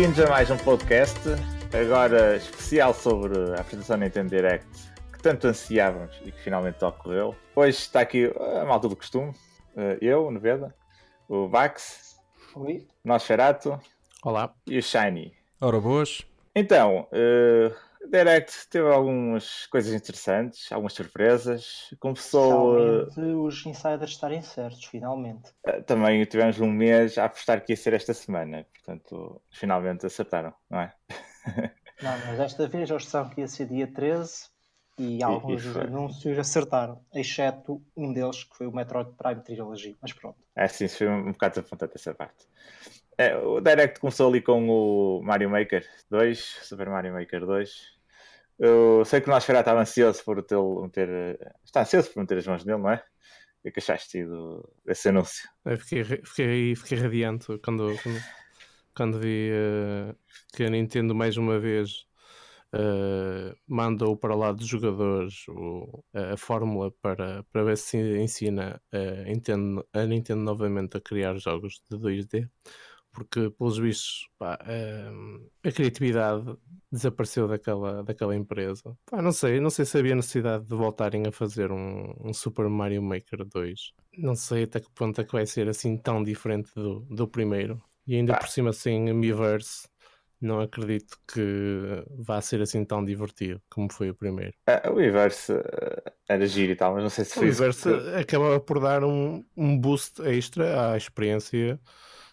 Bem-vindos a mais um podcast, agora especial sobre a apresentação da Nintendo Direct, que tanto ansiávamos e que finalmente ocorreu. Hoje está aqui a malta do costume, eh, eu, o Neveda, o Vax, Oi. o Nosferato Olá. e o Shiny. Ora, boas. Então, uh, Direct teve algumas coisas interessantes, algumas surpresas. Começou. Uh, Finalmente os insiders estarem certos, finalmente. uh, também tivemos um mês a apostar que ia ser esta semana, portanto, finalmente acertaram, não é? Não, mas desta vez eles disseram que ia ser dia 13 e alguns dos anúncios acertaram, exceto um deles que foi o Metroid Prime Trilogy. Mas pronto. É sim, foi um, um bocado desapontante essa parte. É, o Direct começou ali com o Mario Maker 2, Super Mario Maker 2. Eu sei que o Nosferatu estava ansioso por tê-lo meter. Está ansioso por meter as mãos nele, não é? O que é achaste do, desse anúncio? Eu fiquei, fiquei, fiquei radiante quando, quando, quando vi eh, que a Nintendo mais uma vez eh, mandou para lá dos jogadores o- a, a fórmula para, para ver se ensina a Nintendo, a Nintendo novamente a criar jogos de 2D. Porque, pelos vistos, pá, eh, a criatividade desapareceu daquela, daquela empresa. Pá, não sei, não sei se havia necessidade de voltarem a fazer um, um Super Mario Maker 2. Não sei até que ponto é que vai ser assim tão diferente do, do primeiro. E ainda por cima sem Miiverse, não acredito que vá ser assim tão divertido como foi o primeiro. Ah, o Universo ah, era giro e tal, mas não sei se O foi. isso Miiverse que- acaba por dar um, um boost extra à experiência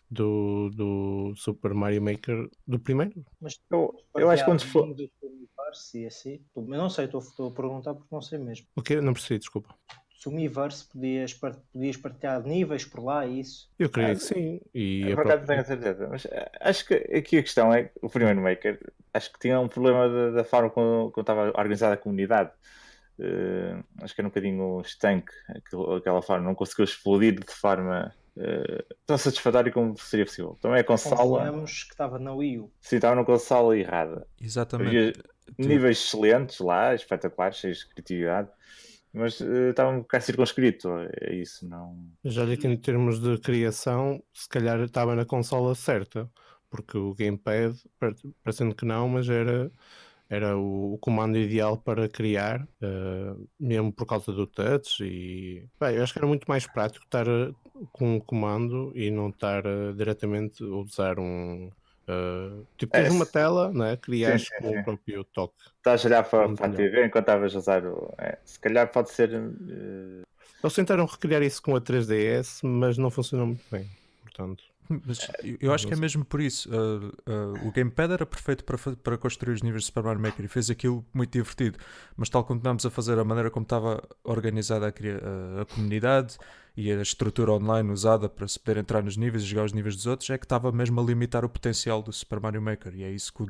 do, do Super Mario Maker do primeiro. Mas Eu, eu acho que quando for. for... do Miiverse e assim, eu não sei, estou, estou a perguntar porque não sei mesmo. O que? Não percebi, desculpa. Se o Miiverse podias, podias partilhar níveis por lá e isso. Eu creio Ah, que sim. E Eu, a por acaso própria- tenho a certeza, mas ah, acho que aqui a questão é que o primeiro Maker acho que tinha um problema da, da forma como, como estava organizada a comunidade. Eh, acho que era um bocadinho estanque aquela forma, não conseguiu explodir de forma tão satisfatória como seria possível. Também a consola, Convenhamos que estava na Wii U. sim, estava na consola errada. Exatamente. Havia Tu- níveis excelentes lá, espetaculares, cheios de criatividade, mas eh, estava um bocado circunscrito. É isso, não. Já digo que em termos de criação, se calhar estava na consola certa, porque o gamepad, par- parecendo que não, mas era, era o, o comando ideal para criar, eh, mesmo por causa do touch. E bem, eu acho que era muito mais prático estar com o comando e não estar eh, diretamente a usar um. eh, tipo, É, tens uma se- tela, né? crias sim, com sim. o próprio toque. Estás a olhar para, para a. TV enquanto estavas a usar o. é, se calhar pode ser. eh, Eles tentaram recriar isso com a 3DS, mas não funcionou muito bem. Portanto, Mas eu- acho que é mesmo por isso. Uh, uh, o gamepad era perfeito para, para construir os níveis de Super Mario Maker e fez aquilo muito divertido. Mas tal como estávamos a fazer, a maneira como estava organizada a, a- a comunidade e a estrutura online usada para se poder entrar nos níveis e jogar os níveis dos outros, é que estava mesmo a limitar o potencial do Super Mario Maker. E é isso que.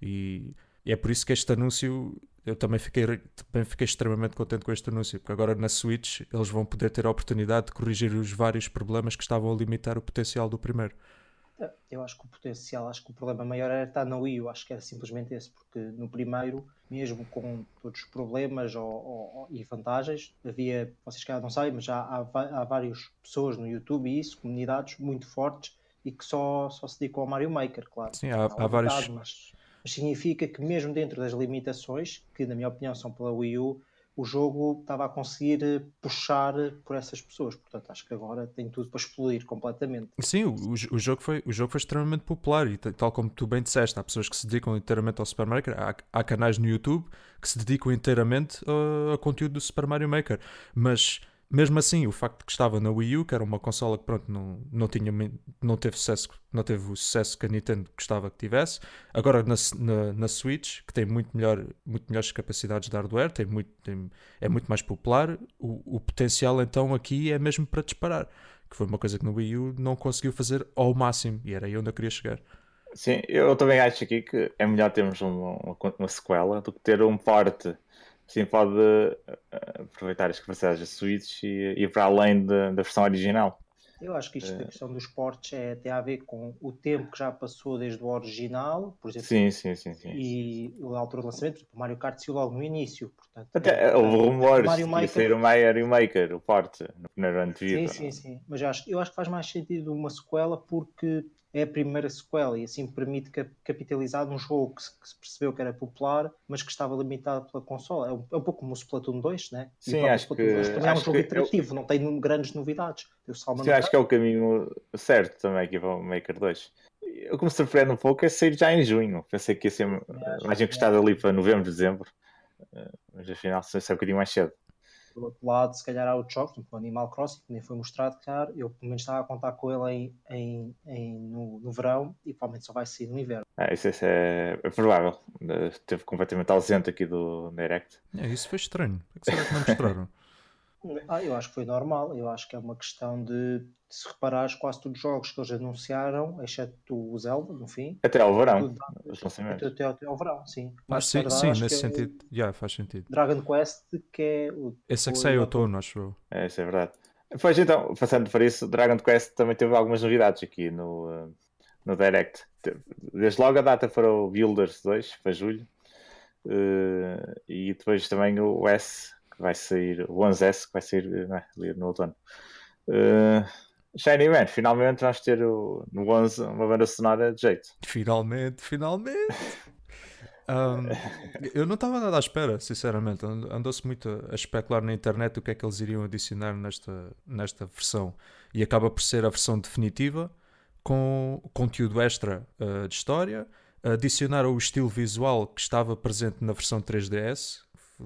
E, e é por isso que este anúncio. Eu também fiquei, também fiquei extremamente contente com este anúncio, porque agora na Switch eles vão poder ter a oportunidade de corrigir os vários problemas que estavam a limitar o potencial do primeiro. Eu acho que o potencial, acho que o problema maior era estar na Wii U, acho que era simplesmente esse, porque no primeiro, mesmo com todos os problemas ou, ou- e vantagens, havia, vocês cá não sabem, mas já há, há várias pessoas no YouTube e isso, comunidades muito fortes e que só, só se dedicam ao Mario Maker, claro. Sim, há- Está há vários- Mas, mas significa que mesmo dentro das limitações, que na minha opinião são pela Wii U, o jogo estava a conseguir eh, puxar por essas pessoas. Portanto, acho que agora tem tudo para explodir completamente. Sim, o, o, jogo foi, o jogo foi extremamente popular e tal como tu bem disseste, há pessoas que se dedicam inteiramente ao Super Mario Maker, há, há canais no YouTube que se dedicam inteiramente uh, a conteúdo do Super Mario Maker, mas mesmo assim, o facto de que estava na Wii U, que era uma consola que pronto, não, não, tinha, não, teve sucesso, não teve o sucesso que a Nintendo gostava que tivesse, agora na, na, na Switch, que tem muito, melhor, muito melhores capacidades de hardware, tem muito, tem- é muito mais popular, o, o potencial então aqui é mesmo para disparar que foi uma coisa que no Wii U não conseguiu fazer ao máximo e era aí onde eu queria chegar. Sim, eu também acho aqui que é melhor termos uma, uma, uma sequela do que ter um porte. Assim pode eh, aproveitar as capacidades da Switch e ir para além da, da versão original. Eu acho que isto, Eh. a questão dos portes é, tem a ver com o tempo que já passou desde o original, por exemplo, Sim, sim, sim, sim. e a altura do lançamento, o Mario Kart saiu logo no início, portanto... Até é, houve rumores Mario Maker- sair o Mario Maker, o porte, no primeiro ano de Sim, vida. sim, sim. Mas eu acho, eu acho que faz mais sentido uma sequela porque é a primeira sequela e assim permite capitalizar num jogo que se, que se, percebeu que era popular, mas que estava limitado pela consola. É um, é um pouco como o Splatoon 2, né? Sim, acho que, 2 também é um jogo interativo, eu... não tem grandes novidades. Sim, acho que é o caminho certo também aqui para o Maker 2. O que me surpreende um pouco é sair já em junho. Pensei que ia ser mais encostado ali para novembro, dezembro, eh, mas afinal sai um bocadinho mais cedo. Por outro lado, se calhar há outros jogos, tipo o Animal Crossing, que nem foi mostrado, claro, eu pelo menos estava a contar com ele em, em, em no, no, verão e provavelmente só vai sair no inverno. Ah, isso, isso é, é, provável. Esteve completamente ausente aqui do Direct. É, isso foi estranho. Por que será que não mostraram? Ah, eu acho que foi normal. Eu acho que é uma questão de, se reparares, quase todos os jogos que eles anunciaram, exceto o Zelda, no fim. Até ao verão. Até, até, até ao verão, sim. Mas sim, sim nesse é sentido. É yeah, faz sentido. Dragon Quest, que é o. Esse é que sai outono, acho eu. É, isso é verdade. Pois então, passando por isso, Dragon Quest também teve algumas novidades aqui no, eh, no Direct. Desde logo a data para o Builders 2, para julho. Uh, e depois também o S que vai sair, o 11S, que vai sair né, no outono. Uh, Shiny Man, finalmente vamos ter o, no 11 uma banda sonora de jeito. Finalmente, finalmente! Um, eu não estava nada à espera, sinceramente. Andou-se muito a especular na internet o que é que eles iriam adicionar nesta, nesta versão. E acaba por ser a versão definitiva, com conteúdo extra uh, de história, adicionar o estilo visual que estava presente na versão 3DS,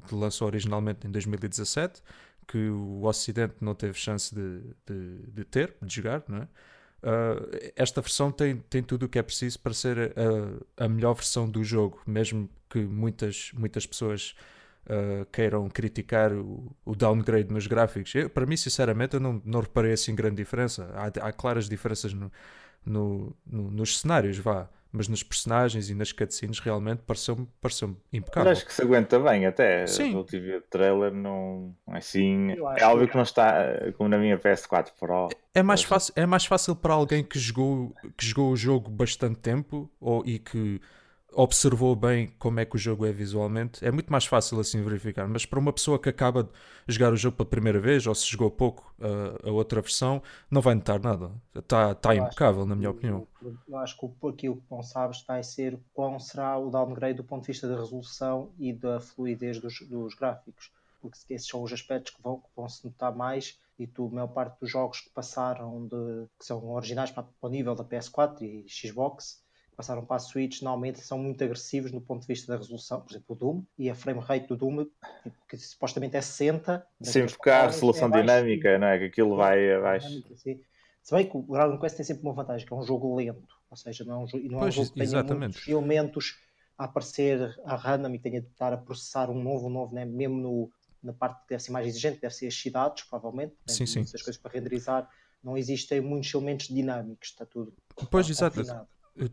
que lançou originalmente em 2017, que o Ocidente não teve chance de, de, de ter, de jogar, não é? Uh, esta versão tem, tem tudo o que é preciso para ser a, a melhor versão do jogo, mesmo que muitas, muitas pessoas uh, queiram criticar o, o, downgrade nos gráficos. Eu, para mim, sinceramente, eu não, não reparei assim grande diferença. Há, há claras diferenças no, no, no, nos cenários, vá mas nos personagens e nas cutscenes realmente pareceu-me pareceu impecável. Mas acho que se aguenta bem até. Sim. O TV trailer não é assim. É algo que, que não está como na minha PS4 Pro. É mais, fácil, é mais fácil para alguém que jogou, que jogou o jogo bastante tempo ou, e que observou bem como é que o jogo é visualmente, é muito mais fácil assim verificar. Mas para uma pessoa que acaba de jogar o jogo pela primeira vez ou se jogou pouco a, a outra versão, não vai notar nada. Está tá impecável, na minha opinião. Eu acho que aquilo que não sabes vai ser qual será o downgrade do ponto de vista da resolução e da fluidez dos, dos gráficos. Porque esses são os aspectos que vão, que vão se notar mais e tu, a maior parte dos jogos que passaram de que são originais para, para o nível da PS4 e Xbox passaram para a Switch, normalmente são muito agressivos no ponto de vista da resolução, por exemplo, o Doom, e a frame rate do Doom, que supostamente é 60. Sim, porque há a resolução é dinâmica, não é? Que aquilo vai abaixo. Se bem que o Dragon Quest tem sempre uma vantagem, que é um jogo lento, ou seja, não é um, jogo, não é um jogo que tenha muitos elementos a aparecer a random e tenha de estar a processar um novo, um novo, né? mesmo no, na parte que deve ser mais exigente, deve ser as cidades, provavelmente. Sim, sim. Essas coisas para renderizar, não existem muitos elementos dinâmicos, está tudo. Pois, exato.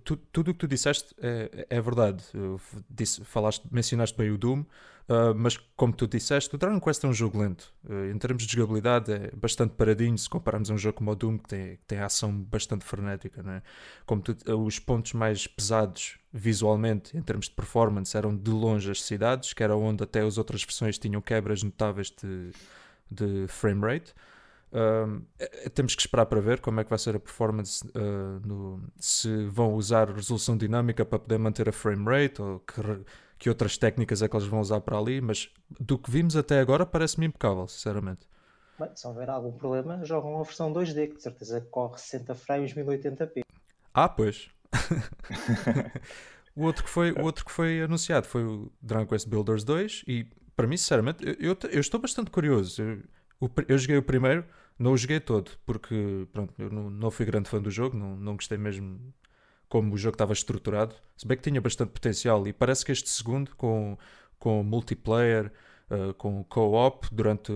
Tu, tudo o que tu disseste é, é verdade. Disse, falaste, mencionaste bem o Doom, uh, mas como tu disseste, o Dragon Quest é um jogo lento. Uh, em termos de jogabilidade, é bastante paradinho se compararmos a um jogo como o Doom, que tem, que tem ação bastante frenética. Não é? como tu, os pontos mais pesados visualmente, em termos de performance, eram de longe as cidades, que era onde até as outras versões tinham quebras notáveis de, de frame rate. Uh, temos que esperar para ver como é que vai ser a performance, uh, no, se vão usar resolução dinâmica para poder manter a frame rate ou que, que outras técnicas é que eles vão usar para ali, mas do que vimos até agora parece-me impecável, sinceramente. Bem, se houver algum problema, jogam a versão 2D, que de certeza corre 60 frames 1080p. Ah, pois. o, outro que foi, o outro que foi anunciado foi o Dragon Quest Builders 2 e para mim, sinceramente, eu, eu, eu estou bastante curioso. Eu, eu joguei o primeiro, não o joguei todo, porque pronto, eu não, não fui grande fã do jogo, não, não gostei mesmo como o jogo estava estruturado. Se bem que tinha bastante potencial, e parece que este segundo, com, com multiplayer, uh, com co-op durante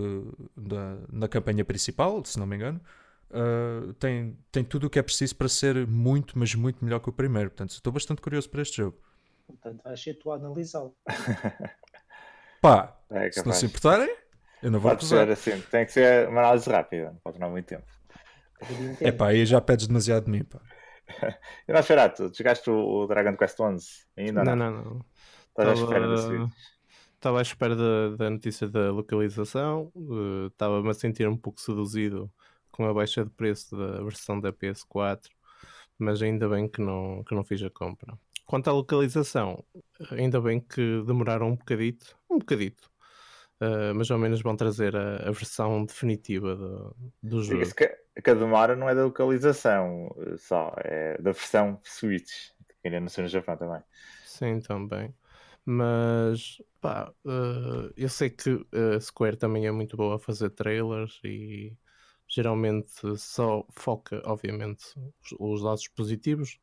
na, na campanha principal, se não me engano, uh, tem, tem tudo o que é preciso para ser muito, mas muito melhor que o primeiro. Portanto, estou bastante curioso para este jogo. Portanto, vais ser tu a analisá-lo. Pá, é se não se importarem. Eu não vou pode ser assim, tem que ser uma análise rápida, não pode demorar muito tempo. É pá, aí já pedes demasiado de mim, pá. e não, Ferato, chegaste o Dragon Quest 11 ainda? Não, não, não. Estás à espera desse Estava à espera da, da notícia da localização, uh, estava-me a sentir um pouco seduzido com a baixa de preço da versão da PS4, mas ainda bem que não, que não fiz a compra. Quanto à localização, ainda bem que demoraram um bocadito, um bocadito, uh, mas ao menos vão trazer a, a versão definitiva do, do jogo. Diga-se que, que a demora não é da localização só, é da versão Switch, que ainda não sei no Japão também. Sim, também. Mas pá, uh, eu sei que a Square também é muito boa a fazer trailers e geralmente só foca, obviamente, os, os lados positivos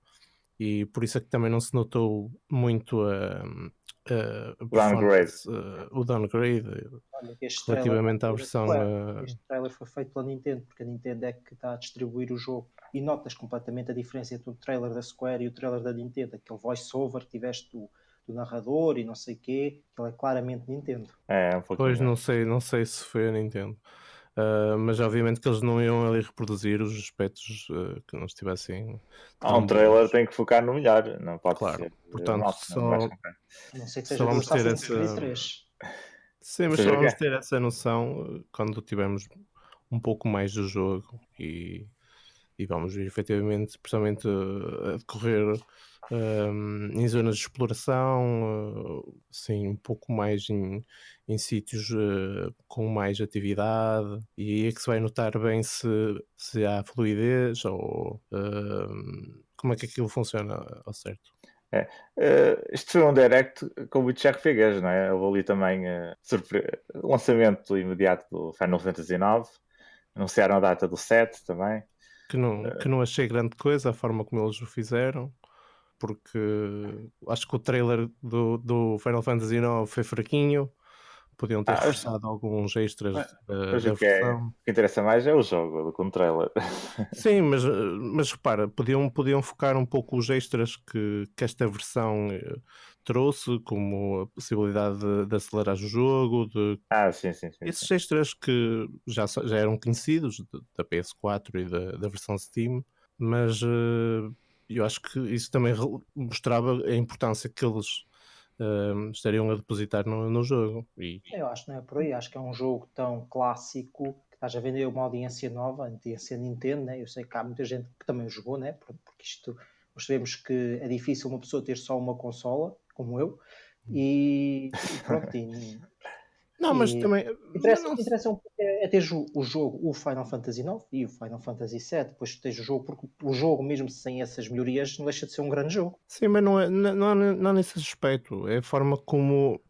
e por isso é que também não se notou muito a, a downgrade. Uh, o downgrade Olha, relativamente à versão. Uh... Este trailer foi feito pela Nintendo, porque a Nintendo é que está a distribuir o jogo e notas completamente a diferença entre o trailer da Square e o trailer da Nintendo, aquele voice-over que tiveste do, do narrador e não sei o quê, que ele é claramente Nintendo. É, um pois não sei, não sei se foi a Nintendo. Uh, mas obviamente que eles não iam ali reproduzir os aspectos uh, que não estivessem. Há um trailer tem que focar no melhor, não pode claro. ser. Portanto, Nossa, só, não, não sei que seja só vamos ter essa. Sim, mas só vamos ter essa noção quando tivermos um pouco mais do jogo e, e vamos efetivamente, especialmente a decorrer um, em zonas de exploração, uh, assim, um pouco mais em, em sítios uh, com mais atividade, e aí é que se vai notar bem se, se há fluidez ou uh, como é que aquilo funciona ao certo. É. Uh, isto foi um direct com o Tiago Figueiredo, não é? Houve ali também surpre... lançamento imediato do Final Fantasy IX, anunciaram a data do 7 também. Que não, uh, que não achei grande coisa a forma como eles o fizeram porque acho que o trailer do, do Final Fantasy IX foi fraquinho. Podiam ter ah, forçado alguns extras mas, da, o que, é, o que interessa mais é o jogo do que um trailer. Sim, mas, mas repara, podiam, podiam focar um pouco os extras que, que esta versão eh, trouxe, como a possibilidade de, de acelerar o jogo. De... Ah, sim, sim, sim. Esses extras que já, já eram conhecidos da PS4 e da, da versão Steam, mas uh, eu acho que isso também mostrava a importância que eles uh, estariam a depositar no, no jogo. E... Eu acho que não é por aí, acho que é um jogo tão clássico que estás a vender uma audiência nova, a audiência Nintendo, né? eu sei que há muita gente que também jogou, né? porque isto nós sabemos que é difícil uma pessoa ter só uma consola, como eu, e, e pronto, e, não, mas e também. Interessa, não... interessa um pouco é, é ter o jogo, o Final Fantasy IX e o Final Fantasy VII, depois tens o jogo, porque o jogo, mesmo sem essas melhorias, não deixa de ser um grande jogo. Sim, mas não é, não, não, nesse aspecto, é a forma como.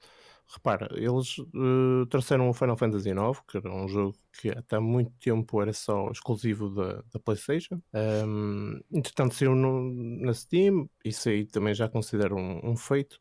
Repara, eles uh, trouxeram o Final Fantasy IX, que era um jogo que até há muito tempo era só exclusivo da, da PlayStation. Um, entretanto, saiu no, na Steam, isso aí também já considero um, um feito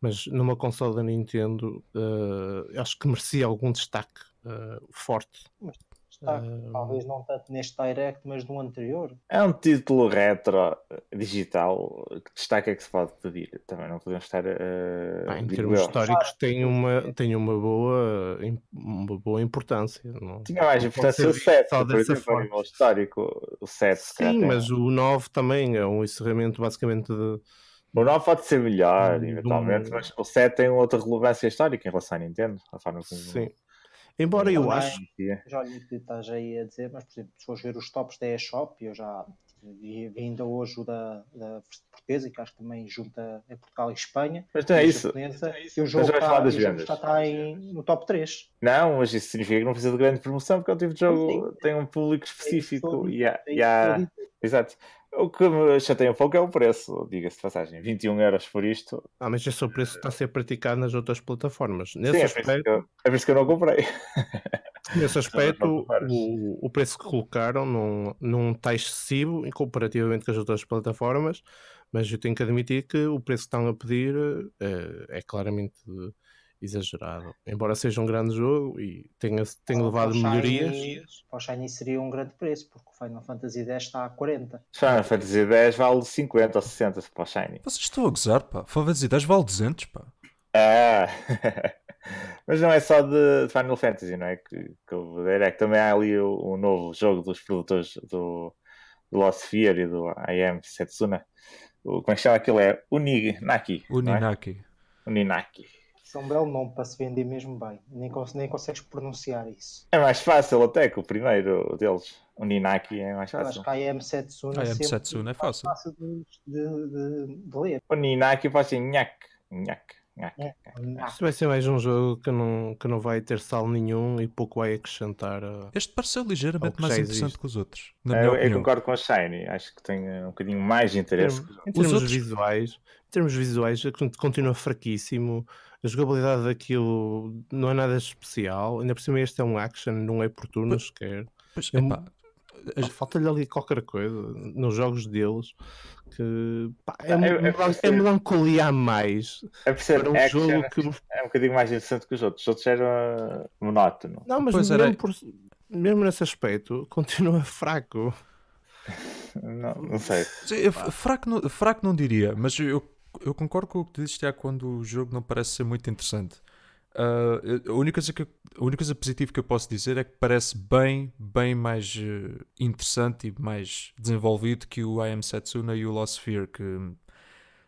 mas numa consola da Nintendo uh, acho que merecia algum destaque uh, forte. Mas destaque, uh, talvez não tanto neste Direct, mas no anterior. É um título retro digital, que destaque é que se pode pedir? Também não podemos estar. Ah, em termos eu. históricos, tem uma, tem uma, boa, uma boa importância. Não? Tinha mais importância o 7, por exemplo, forma. histórico. O 7, Sim, mas o 9 também é um encerramento basicamente de o 9 pode ser melhor, eventualmente, mas o 7 tem outra relevância histórica em relação à Nintendo. A forma como... Sim. Embora eu acho. Já olho o que estás aí a dizer, mas por exemplo, se fores ver os tops da eShop, eu já vi ainda hoje o da, da portuguesa, que acho que também junta a Portugal e Espanha. Mas não é isso. E o jogo, está, o jogo já está em, no top 3. Não, mas isso significa que não precisa de grande promoção, porque é o tipo de jogo tem um público específico. e há, e há... Exato. O que me chateia um pouco é o preço, diga-se de passagem. 21 euros por isto. Ah, mas esse é o preço que está a ser praticado nas outras plataformas. Nesse Sim, aspecto, é, por eu, é por isso que eu não comprei. Nesse aspecto, o, o preço que colocaram não, não está excessivo comparativamente com as outras plataformas, mas eu tenho que admitir que o preço que estão a pedir é, é claramente exagerado. Embora seja um grande jogo e tenha, tenha levado melhorias. Para o Shiny seria um grande preço, porque o Final Fantasy X está a 40. Final Fantasy X vale 50 ou 60 para o Shiny. Vocês estão a gozar, pá. Final Fantasy X vale 200, pá. Ah! Mas não é só de Final Fantasy, não é? Que, que o Direct também há ali o, o, novo jogo dos produtores do, do Lost Fear e do I Am Setsuna. O, como é que chama aquilo? É Uninaki. Uninaki. É? Uninaki. Isso é um belo nome para se vender mesmo bem. Nem, nem consegues pronunciar isso. É mais fácil até que o primeiro deles. O Ninaki é mais Eu acho fácil. que a AM Setsuna A sempre Setsuna é mais fácil. de, de, de, de ler. O Ninaki faz assim, nhac, nhac. Isto vai ser mais um jogo que não, que não vai ter sal nenhum e pouco vai acrescentar. a- Este pareceu ligeiramente mais já interessante existe. que os outros. Na Eu, minha eu concordo com a Shiny, acho que tem eh, um bocadinho mais de Em interesse. termos, em termos outros- visuais, em termos visuais, con- continua fraquíssimo. A jogabilidade daquilo não é nada especial. Ainda por cima, este é um action, não é por turnos sequer. Pois, Ah, Falta-lhe ali qualquer coisa nos jogos deles que pá, é, eu é percebo. melancolia a mais É por ser para um action, jogo que é um bocadinho mais interessante que os outros. Os outros eram eh, monótono. Não, mas mesmo, era- por- mesmo nesse aspecto, continua fraco. Não, não sei. Sim, fraco, não, fraco não diria, mas eu, eu concordo com o que tu dizes, Tiago, quando o jogo não parece ser muito interessante. Eu- a, única coisa que, eu- a única coisa positiva que eu posso dizer é que parece bem, bem mais eh, interessante e mais desenvolvido que o I Am Setsuna e o Lost Sphere, que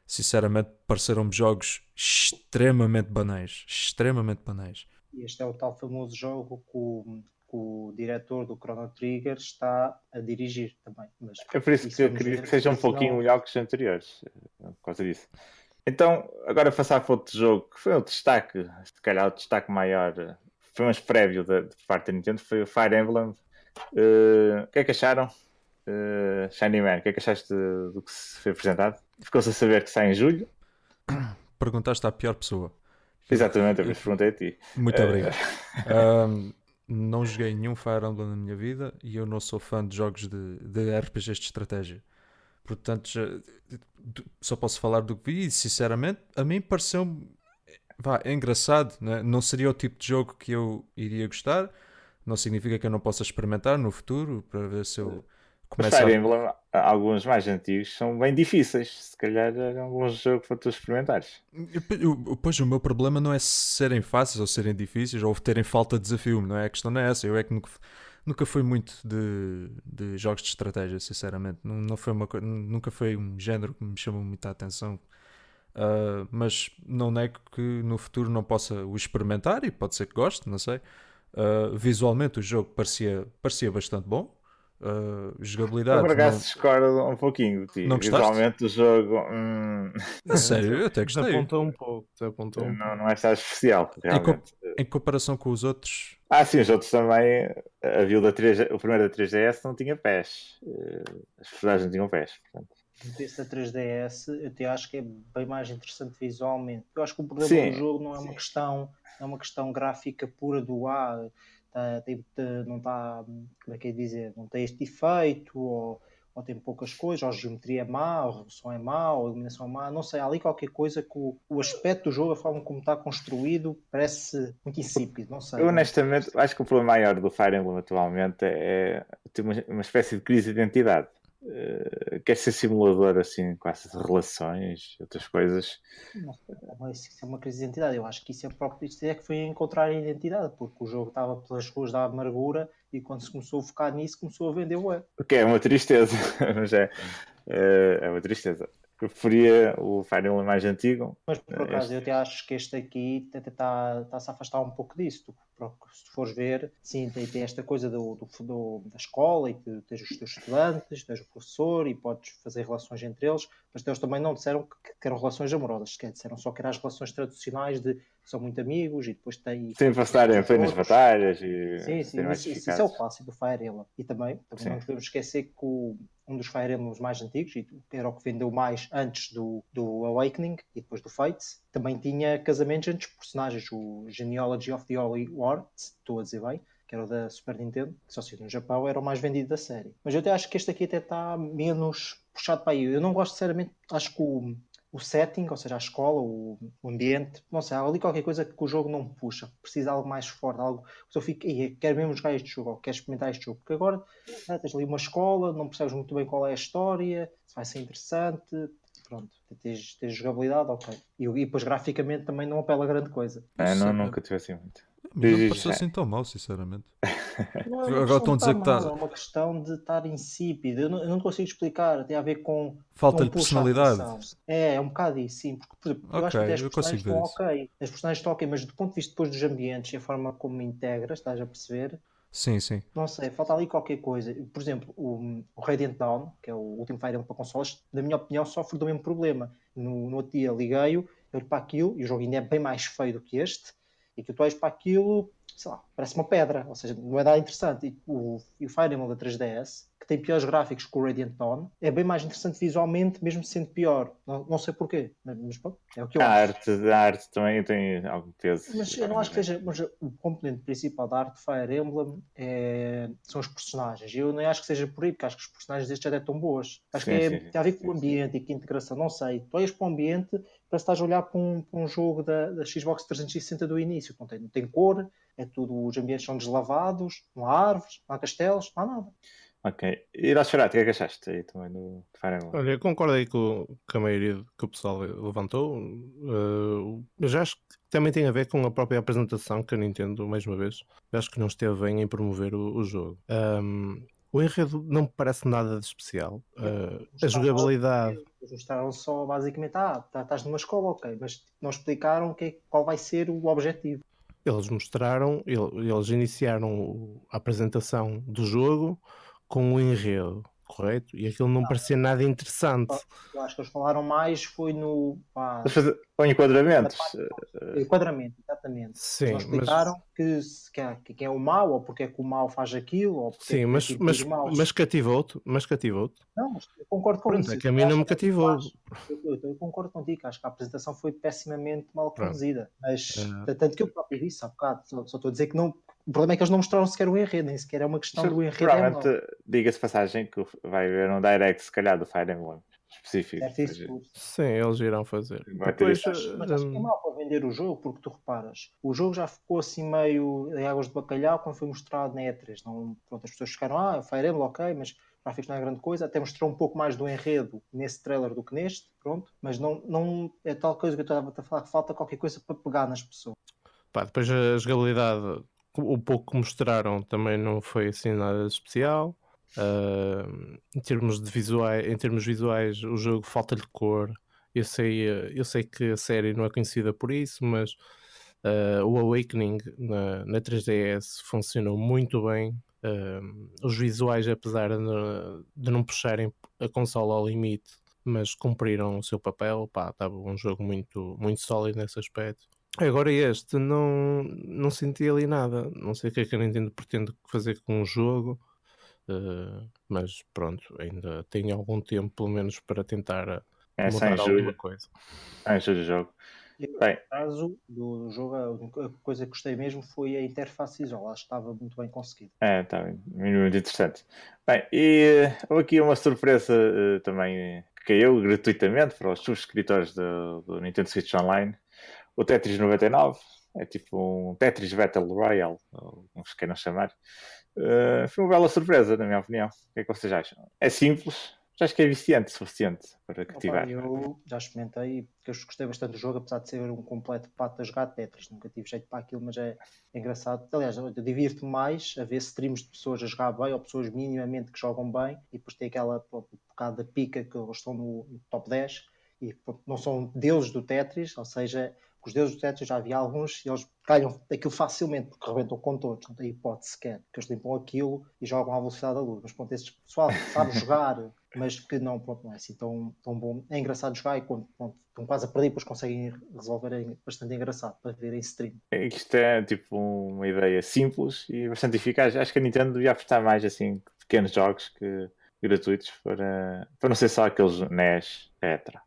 sinceramente pareceram-me jogos extremamente banais. Extremamente banais. E Este é o tal famoso jogo que o, que o diretor do Chrono Trigger está a dirigir também. Mas É por isso que eu vamos queria que seja um isso não- pouquinho melhor que os anteriores. Por causa disso. Então, agora passar para outro jogo que foi um destaque, se calhar o destaque maior, foi um prévio da de parte da Nintendo, foi o Fire Emblem. Eh, o que é que acharam? Eh, Shiny Man, o que é que achaste do, que se foi apresentado? Ficou-se a saber que sai em julho. Perguntaste à pior pessoa. Exatamente, eu perguntei a ti. Muito Eh, obrigado. Ahm, não joguei nenhum Fire Emblem na minha vida e eu não sou fã de jogos de, de RPGs de estratégia. Portanto, já- só posso falar do que vi e, sinceramente, a mim pareceu vá, é engraçado. Né? Não seria o tipo de jogo que eu iria gostar. Não significa que eu não possa experimentar no futuro para ver se eu começo a... Fire Emblem, alguns mais antigos, são bem difíceis. Se calhar era um bom jogo para tu experimentares. Pois o meu problema não é serem fáceis ou serem difíceis ou terem falta de desafio, não é? A questão não é essa. Eu é que nunca, nunca fui muito de, de jogos de estratégia, sinceramente. Não, não foi uma, nunca foi um género que me chamou muita atenção. Ah, mas não nego que no futuro não possa o experimentar e pode ser que goste, não sei. Ah, visualmente o jogo parecia, parecia bastante bom. Ah, jogabilidade. Por não- acaso discordo um pouquinho de ti. Não gostaste? Visualmente o jogo hum, A sério, eu até gostei. Desapontou um pouco. Desapontou um não, não é só especial, realmente. Em comparação com os outros, Ah, sim, os outros também. A Vila 3, o primeiro da 3DS não tinha pés. Eh, As personagens não tinham pés. Portanto. Esse da 3DS, eu te acho que é bem mais interessante visualmente. Eu acho que o problema Sim, do jogo não é uma questão, não é uma questão gráfica pura do ah, tá- tem- tá- não está, como é que é dizer, não tem este efeito, ou, ou tem poucas coisas, ou a geometria é má, ou a resolução é má, ou a iluminação é má, não sei, há ali qualquer coisa que o, o aspecto do jogo, a forma como está construído, parece muito insípido, não sei. Eu honestamente acho que o problema maior do Fire Emblem atualmente é ter uma, uma espécie de crise de identidade. Eh, quer ser simulador assim, com essas relações outras coisas. Não sei, mas isso é uma crise de identidade. Eu acho que isso é próprio. Isso é que foi encontrar a identidade, porque o jogo estava pelas ruas da amargura e quando se começou a focar nisso, começou a vender ué. O que é uma tristeza, mas é, é, é uma tristeza. Eu preferia o Fire Emblem mais antigo. Mas por acaso Este- eu até acho que este aqui está-se a afastar um pouco disso. Tu, se tu fores ver, sim, tem, tem esta coisa do, do- do- da escola e que tens os teus estudantes, tens o professor e podes fazer relações entre eles, mas eles também não disseram que, que eram relações amorosas, sequer disseram só que eram as relações tradicionais de são muito amigos e depois tem. Sem passar em plenas outros. batalhas e Sim, sim, mais isso, é o clássico do Fire Emblem. E também, também Sim. não podemos esquecer que o- um dos Fire Emblems mais antigos, e era o que vendeu mais antes do, do Awakening e depois do Fates, também tinha casamentos entre os personagens. O Genealogy of the Holy War, estou a dizer bem, que era o da Super Nintendo, que só se no Japão era o mais vendido da série. Mas eu até acho que este aqui até está menos puxado para aí. Eu não gosto, sinceramente, acho que o, o setting, ou seja, a escola, o, o ambiente, não sei, há ali qualquer coisa que o jogo não puxa. Precisa de algo mais forte, algo que eu fico, "Ei, quero mesmo jogar este jogo, ou quero experimentar este jogo. Porque agora ah, tens ali uma escola, não percebes muito bem qual é a história, se vai ser interessante. Pronto, tens, tens jogabilidade, ok. E, e depois graficamente também não apela a grande coisa. É, não, nunca tive assim muito. não diz, pareceu assim tão mal, sinceramente. Não, Agora é uma estão a questão dizer de que tá- estar mal, É uma questão de estar insípido. Eu não, eu não consigo explicar. Tem a ver com. Falta não de personalidade. É, é um bocado isso, sim. Porque, por exemplo, eu acho que até as personagens estão ok. As personagens estão ok, mas do ponto de vista depois dos ambientes e a forma como integras, estás a perceber? Sim, sim. Não sei, falta ali qualquer coisa. Por exemplo, o, o Radiant Dawn, que é o último Fire Emblem para consoles, na minha opinião, sofre do mesmo problema. No, no outro dia liguei-o, olho para aquilo, e o jogo ainda é bem mais feio do que este, e que tu olhas para aquilo, sei lá, parece uma pedra, ou seja, não é nada interessante. E o, e o Fire Emblem da 3DS tem piores gráficos que o Radiant Dawn, é bem mais interessante visualmente, mesmo sendo pior. Não, não sei porquê, mas pronto, é o que eu a acho. arte, a arte também tem algum peso. Mas eu não acho que seja. Mas o componente principal da arte de Fire Emblem é, são os personagens. Eu nem acho que seja por aí, porque acho que os personagens destes já estão boas. Acho Sim, que é, sim, tem a ver com sim, o ambiente e com a integração. Não sei. Tu olhas para o ambiente, parece que estás a olhar para um, para um jogo da, da Xbox 360 do início. Não tem, não tem cor, é tudo. Os ambientes são deslavados, não há árvores, não há castelos, não há nada. Ok. E Nosferatu, o que é que achaste aí também do Fire Emblem? Olha, eu concordo aí com, com a maioria que o pessoal levantou. Uh, eu já acho que também tem a ver com a própria apresentação que a Nintendo, mais uma vez, acho que não esteve bem em promover o, o jogo. Um, o enredo não me parece nada de especial. Uh, a jogabilidade. Eles mostraram só basicamente, ah, tá- estás numa escola, ok, mas não explicaram que, é- qual vai ser o objetivo. Eles mostraram, ele- eles iniciaram a apresentação do jogo com o enredo, correto? E aquilo não parecia nada interessante. Eu acho que eles falaram mais foi no pá, Mas fazer com enquadramentos. enquadramento, exatamente. Sim, mas, explicaram que, se- que, é, que é o mal, ou porque é que o mal faz aquilo, ou porque é sim, que mas, é mas, mal. mas cativou-te, mas cativou-te. Não, mas eu concordo com Pronto, isso. é que a mim não me que- cativou. Eu, eu- eu concordo contigo, acho que a apresentação foi pessimamente mal conduzida. Mas É. tanto que eu próprio disse há bocado, só, só estou a dizer que não. O problema é que eles não mostraram sequer o enredo, nem sequer é uma questão do enredo. é. Provavelmente, diga-se de passagem, que vai haver um direct, se calhar, do Fire Emblem específico. Isso. Sim, eles irão fazer. Vai ter Depois, isso. Mas acho que é hum, mal para vender o jogo, porque tu reparas, o jogo já ficou assim meio em águas de bacalhau quando foi mostrado na E3. Não, pronto, as pessoas ficaram, ah, Fire Emblem, ok, mas gráficos não é grande coisa. Até mostrou um pouco mais do enredo nesse trailer do que neste, pronto. Mas não, não é tal coisa que eu estava a falar, que falta qualquer coisa para pegar nas pessoas. pá, depois a jogabilidade, o pouco que mostraram também não foi assim nada especial. Ah, em, termos de visuais, em termos visuais, o jogo falta-lhe cor. Eu sei, eu sei que a série não é conhecida por isso, mas ah, o Awakening na, na 3DS funcionou muito bem. Ah, os visuais, apesar de, de não puxarem a consola ao limite, mas cumpriram o seu papel. Pá, estava um jogo muito, muito sólido nesse aspecto. Agora este não, não senti ali nada. Não sei o que é que a Nintendo pretende fazer com o jogo. eh, mas pronto, ainda tem algum tempo pelo menos para tentar É mudar alguma julho. coisa. Ah, em julho jogo. No Bem, caso do jogo, a única coisa que gostei mesmo foi a interface visual, acho que estava muito bem conseguido. é, está bem. Muito interessante. Bem, e eh, houve aqui uma surpresa eh, também que caiu gratuitamente para os subscritores do, do Nintendo Switch Online. O Tetris 99. É tipo um Tetris Battle Royale, como se queiram chamar. Eh, foi uma bela surpresa, na minha opinião. O que é que vocês acham? É simples, acho que é viciante o suficiente para Opa, cativar. eu já experimentei, porque eu gostei bastante do jogo, apesar de ser um completo pato a jogar Tetris. Nunca tive jeito para aquilo, mas é, é engraçado. Aliás, eu divirto-me mais a ver streams de pessoas a jogar bem ou pessoas minimamente que jogam bem e depois tem aquela bocado da pica que eles estão no, no top 10 e pronto, não são deuses do Tetris, ou seja, os deuses do Tetris já havia alguns e eles ganham aquilo facilmente porque rebentam com todos, não tem hipótese sequer, que eles limpam aquilo e jogam à velocidade da luz. Mas pronto, esse pessoal que sabe jogar, mas que não, pronto, não é assim tão, tão bom. É engraçado jogar e quando pronto, estão quase a perder, depois conseguem resolver, é bastante engraçado para ver em stream. Isto é tipo uma ideia simples e bastante eficaz. Acho que a Nintendo devia apostar mais assim pequenos jogos que gratuitos para, para não ser só aqueles NES etc.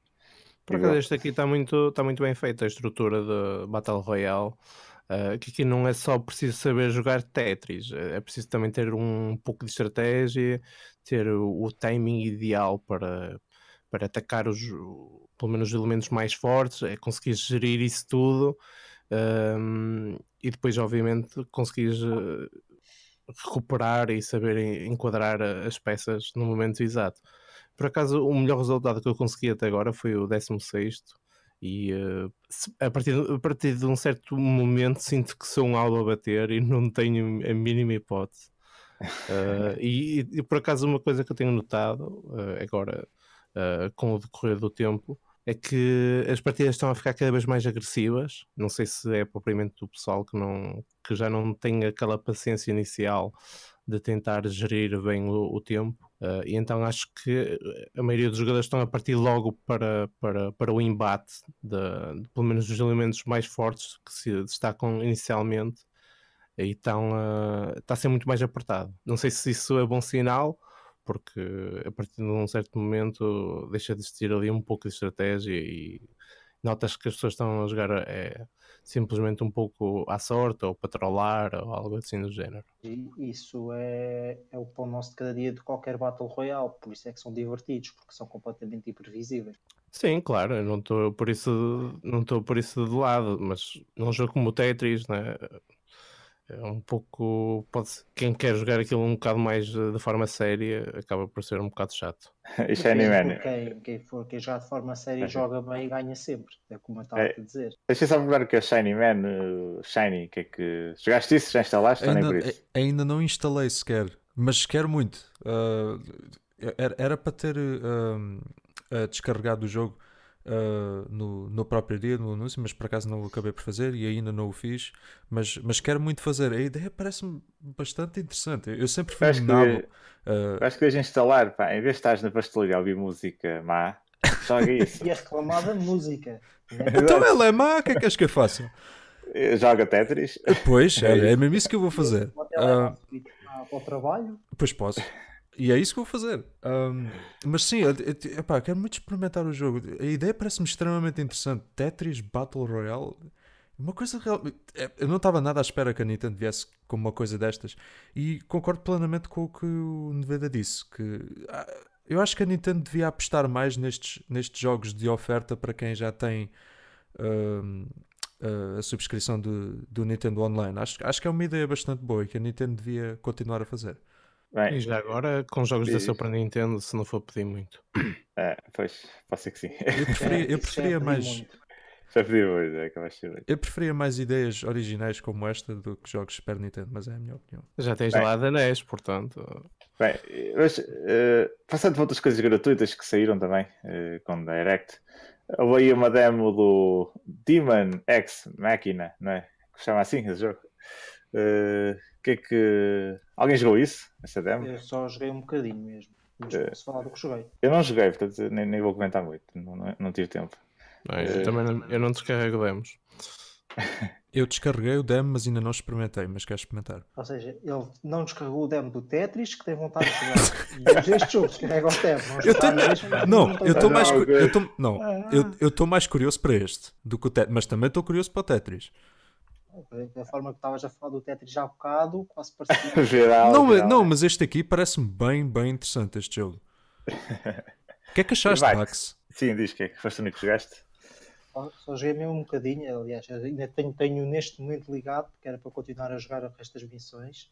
Por acaso este aqui está muito, está muito bem feito a estrutura de Battle Royale. Uh, que aqui não é só preciso saber jogar Tetris, é é preciso também ter um pouco de estratégia, ter o, o timing ideal para, para atacar os, pelo menos os elementos mais fortes, é conseguir gerir isso tudo um, e depois, obviamente, conseguires uh, recuperar e saber en- enquadrar a- as peças no momento exato. Por acaso, o melhor resultado que eu consegui até agora foi o 16 e eh, se- a, partir, a partir de um certo momento sinto que sou um alvo a bater e não tenho a mínima hipótese. Eh, e, e- por acaso uma coisa que eu tenho notado eh, agora eh, com o decorrer do tempo é que as partidas estão a ficar cada vez mais agressivas. Não sei se é propriamente do pessoal que, não, que já não tem aquela paciência inicial de tentar gerir bem o, o tempo. Uh, e então acho que a maioria dos jogadores estão a partir logo para, para, para o embate, de, de pelo menos dos elementos mais fortes que se destacam inicialmente. Então uh, está a ser muito mais apertado. Não sei se isso é bom sinal, porque a partir de um certo momento deixa de existir ali um pouco de estratégia e notas que as pessoas estão a jogar é, simplesmente um pouco à sorte ou patrolar ou algo assim do género. E isso é, é o pão nosso de cada dia de qualquer Battle Royale, por isso é que são divertidos, porque são completamente imprevisíveis. Sim, claro, eu não estou por isso não estou por isso de lado, mas num jogo como o Tetris, né, é um pouco. Pode quem quer jogar aquilo um bocado mais de forma séria acaba por ser um bocado chato. e Shiny Man. Quem, quem, for, quem joga de forma séria é. joga bem e ganha sempre. É como eu estava é. a dizer. Deixa só ver o que é o Shiny Man. Uh, Shiny, que é que. Jogaste isso? Já instalaste? Ainda, por isso? ainda não instalei sequer, mas quero muito. Uh, era, era para ter uh, descarregado o jogo uh, no, no próprio dia, no anúncio, mas por acaso não o acabei por fazer e ainda não o fiz. Mas, mas quero muito fazer. A ideia parece-me bastante interessante. Eu sempre fui um nabo. Uh... Acho que deves instalar, pá, em vez de estás na pastelaria a ouvir música má, joga isso. e a reclamar da música. então ela é má, o que é que és que eu faço? Joga Tetris. Pois, é, é mesmo isso que eu vou fazer. Uh, para o trabalho? Pois posso. E é isso que vou fazer. Um, mas sim, epá, quero muito experimentar o jogo. A ideia parece-me extremamente interessante. Tetris Battle Royale. Uma coisa real. É, eu não estava nada à espera que a Nintendo viesse com uma coisa destas. E concordo plenamente com o que o Nevada disse. Que ah, eu acho que a Nintendo devia apostar mais nestes, nestes jogos de oferta para quem já tem um, a subscrição do, do Nintendo Online. Acho, acho que é uma ideia bastante boa e que a Nintendo devia continuar a fazer. Bem, e já agora, com jogos da Super Nintendo, se não for pedir muito. É, pois, pode ser que sim. Eu preferia, eu preferia mais. Já pedi muito, é que vai ser. Eu preferia mais ideias originais como esta do que jogos Super Nintendo, mas é a minha opinião. Já tens Bem, lá da NES, portanto. Bem, mas uh, passando para outras coisas gratuitas que saíram também uh, com Direct, houve aí uma demo do Demon X Machina, não é? Que chama assim esse jogo. Uh, que é que. Alguém jogou isso? Essa demo? Eu só joguei um bocadinho mesmo. Mas uh, posso falar do que joguei. Eu não joguei, portanto nem, nem vou comentar muito. Não, não, não tive tempo. Não, eu uh, também não, eu não descarrego demos. Eu descarreguei o demo, mas ainda não experimentei, mas quero experimentar. Ou seja, ele não descarregou o demo do Tetris, que tem vontade de jogar. mas este jogo descarrega o demo. Eu tenho... Não, eu estou mais, eu tô... não, ah. eu estou mais curioso para este do que o Tetris, mas também estou curioso para o Tetris. Da forma que estavas a falar do Tetris já há bocado, quase parecia. geral, não, geral, não, mas este aqui parece-me bem, bem interessante este jogo. O que é que achaste, Max? Sim, diz que é que foste o único que jogaste. Só, só joguei mesmo um bocadinho, aliás, ainda tenho, tenho neste momento ligado, porque era para continuar a jogar o resto das missões.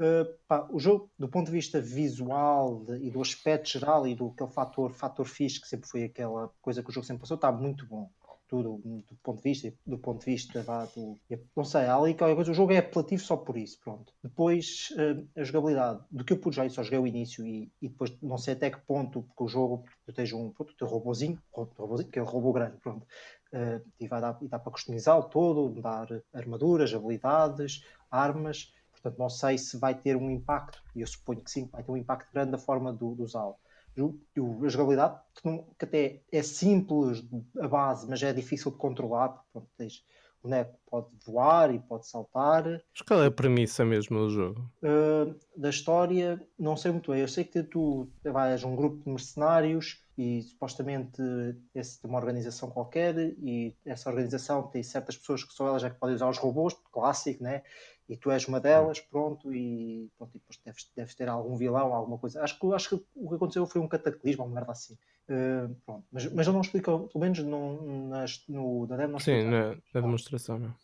Uh, pá, o jogo, do ponto de vista visual de, e do aspecto geral e do aquele fator, fator fixe que sempre foi aquela coisa que o jogo sempre passou, está muito bom tudo do ponto de vista do ponto de vista vá, do, não sei, há ali qualquer coisa, o jogo é apelativo só por isso, pronto. Depois uh, a jogabilidade, do que eu pude já, só joguei o início e, e depois não sei até que ponto, porque o jogo tu tens um pronto, teu robôzinho, robôzinho, que é um robô grande, pronto, uh, e, vai dar, e dá para customizar todo, dar armaduras, habilidades, armas, portanto não sei se vai ter um impacto, e eu suponho que sim, vai ter um impacto grande da forma de usá-lo a jogabilidade, que, não, que, até é simples a base, mas é difícil de controlar, porque pronto, tens, o boneco pode voar e pode saltar. Mas qual é a premissa mesmo do jogo? Uh, da história, não sei muito bem. Eu sei que tu vais a um grupo de mercenários e supostamente esse tem uma organização qualquer e essa organização tem certas pessoas que só elas é que podem usar os robôs, clássico, né? E tu és uma delas, pronto, e, pronto, e depois deves, deves ter algum vilão, alguma coisa. Acho que, acho que o que aconteceu foi um cataclismo, uma merda assim. Uh, pronto. Mas, mas ele não explica, pelo menos no, nas, no, na demo não Sim, na, na, demonstração. Não.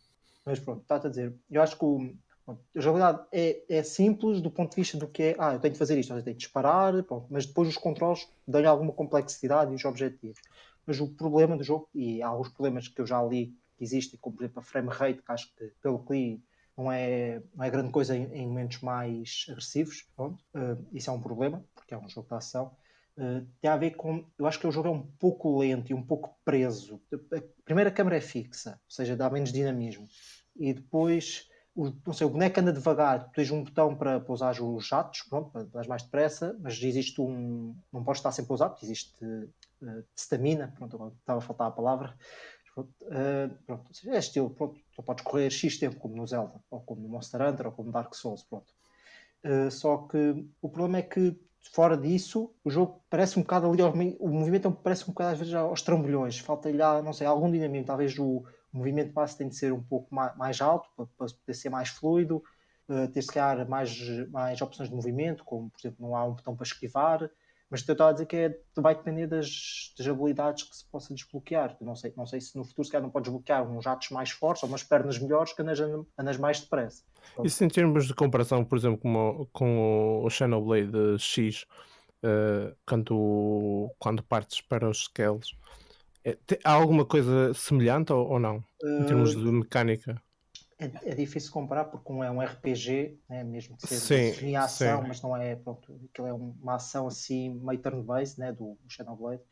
Mas pronto, está-te a dizer. Eu acho que o, pronto, a jogabilidade é, é simples do ponto de vista do que é, ah, eu tenho de fazer isto, eu tenho de disparar, pronto, mas depois os controles dão alguma complexidade e os objetivos. Mas o problema do jogo, e há alguns problemas que eu já li que existem, como por exemplo a frame rate, que acho que pelo que li não é, não é grande coisa em, em momentos mais agressivos. Pronto. Uh, isso é um problema, porque é um jogo de ação. Uh, tem a ver com. Eu acho que o jogo é um pouco lento e um pouco preso. A primeira câmera é fixa, ou seja, dá menos dinamismo. E depois, o, não sei, o boneco anda devagar. Tu tens um botão para, para usar os jatos, pronto, para mais depressa, mas existe um. Não podes estar sempre a usar, porque existe stamina, uh, pronto, agora estava a faltar a palavra. Pronto, uh, pronto, é estilo, pronto, tu podes correr X tempo, como no Zelda, ou como no Monster Hunter, ou como Dark Souls, pronto. Uh, só que o problema é que fora disso, o jogo parece um bocado ali, o movimento parece um bocado às vezes aos trambolhões, falta-lhe, não sei, algum dinamismo, talvez o, movimento base tem de ser um pouco mais, alto, para, para, poder ser mais fluido, uh, ter se calhar mais, mais opções de movimento, como por exemplo não há um botão para esquivar, mas eu estava a dizer que é, vai depender das, das, habilidades que se possa desbloquear. não sei, não sei se no futuro se calhar não podes desbloquear uns jatos mais fortes ou umas pernas melhores que andas, andas mais depressa. Isso em termos de comparação, por exemplo, com, com o Xenoblade X, uh, quando, quando partes para os scales, é, há alguma coisa semelhante ou, ou não? Em termos uh, de mecânica? É, é, difícil comparar porque um é um RPG, né, mesmo que seja sim, ação, sim. mas não é, pronto, aquilo é uma ação assim meio turn-based né, do Xenoblade.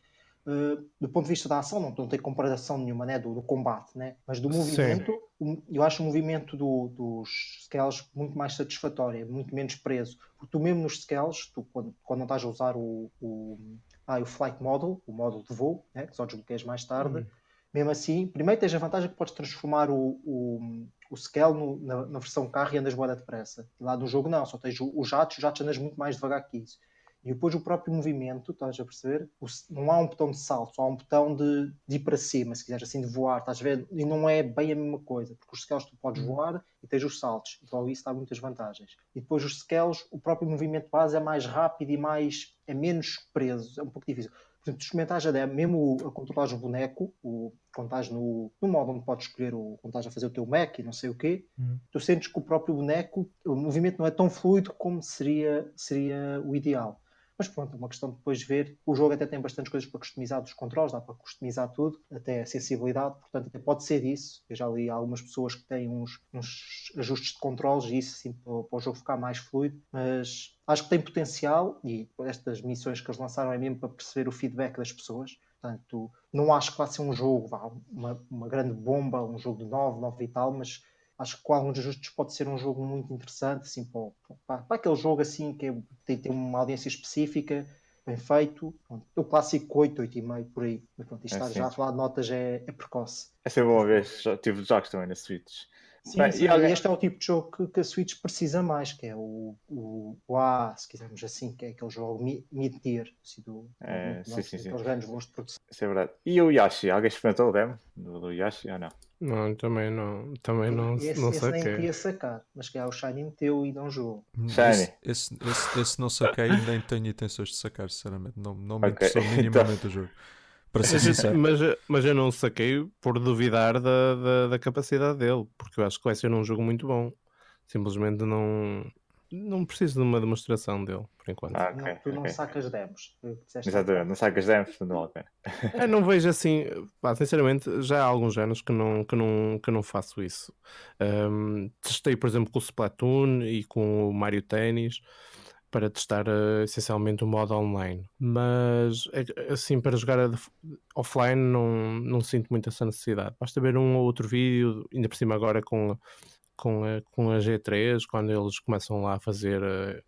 Uh, do ponto de vista da ação, não, não tem comparação nenhuma né, do, do combate, né, mas do movimento, sim. eu acho o movimento do, dos scales muito mais satisfatório, é muito menos preso. Porque tu mesmo nos scales, tu, quando, quando não estás a usar o, o, ah, o flight model, o módulo de voo, né, que só desbloqueias mais tarde, hum. Mesmo assim, primeiro tens a vantagem que podes transformar o, o o scale no, na, na, versão carro e andas boa depressa. E lá no jogo não, só tens os jatos, os jatos andas muito mais devagar que isso. E depois o próprio movimento, estás a perceber? O, não há um botão de salto, só há um botão de, de ir para cima, se quiseres assim, de voar, estás a ver? E não é bem a mesma coisa, porque os scales tu podes uhum. voar e tens os saltos, e logo isso dá muitas vantagens. E depois os scales, o próprio movimento base é mais rápido e mais, é menos preso, é um pouco difícil. Por exemplo, experimentares a mesmo a controlar o boneco, o, quando estás no, no modo onde podes escolher o, quando estás a fazer o teu Mac e não sei o quê, uhum. tu sentes que o próprio boneco, o movimento não é tão fluido como seria, seria o ideal. Mas pronto, é uma questão de depois ver. O jogo até tem bastantes coisas para customizar dos controles, dá para customizar tudo, até a sensibilidade, portanto, até pode ser isso. Eu já li algumas pessoas que têm uns, uns ajustes de controles e isso assim, para, para, o jogo ficar mais fluido, mas acho que tem potencial e estas missões que eles lançaram é mesmo para perceber o feedback das pessoas. Portanto, não acho que vá ser um jogo, vá, uma, uma grande bomba, um jogo de 9, 9 e tal, mas acho que com alguns ajustes pode ser um jogo muito interessante assim, para, para, aquele jogo assim que é, tem, tem, uma audiência específica, bem feito. Pronto, o clássico 8, 8,5 por aí. Mas pronto, isto é, está já a falar de notas é, é precoce. Essa é boa vez, tive jogos também na Switch. Sim, Bem, sim, alguém... este é o tipo de jogo que, que, a Switch precisa mais, que é o, o, o A, se quisermos assim, que é aquele jogo mid-tier, assim, do, é, do, sim, sim, sim. grandes voos de produção. Isso é verdade. E o Yashi, alguém experimentou o demo do, do Yashi ou não? Não, também não, também não, esse, não esse saquei. nem queria sacar, mas que é o Shiny meteu e não jogou. Shiny. Esse, esse, esse, esse não saquei e nem tenho intenções de sacar, sinceramente. Não, não me okay. interessou minimamente então... o jogo. Para ser sincero. Mas, mas eu não saquei por duvidar da, da, da, capacidade dele, porque eu acho que vai ser um jogo muito bom. Simplesmente não, não preciso de uma demonstração dele, por enquanto. Ah, okay, não, tu não sacas demos. Exatamente, não sacas demos, não vale a pena. Eu não vejo assim, pá, sinceramente, já há alguns anos que não, que não, que não faço isso. Um, testei, por exemplo, com o Splatoon e com o Mario Tennis para testar uh, essencialmente o modo online. Mas é assim, para jogar offline não, não sinto muito essa necessidade. Basta ver um ou outro vídeo, ainda por cima agora com, com, a, com a G3, quando eles começam lá a fazer uh,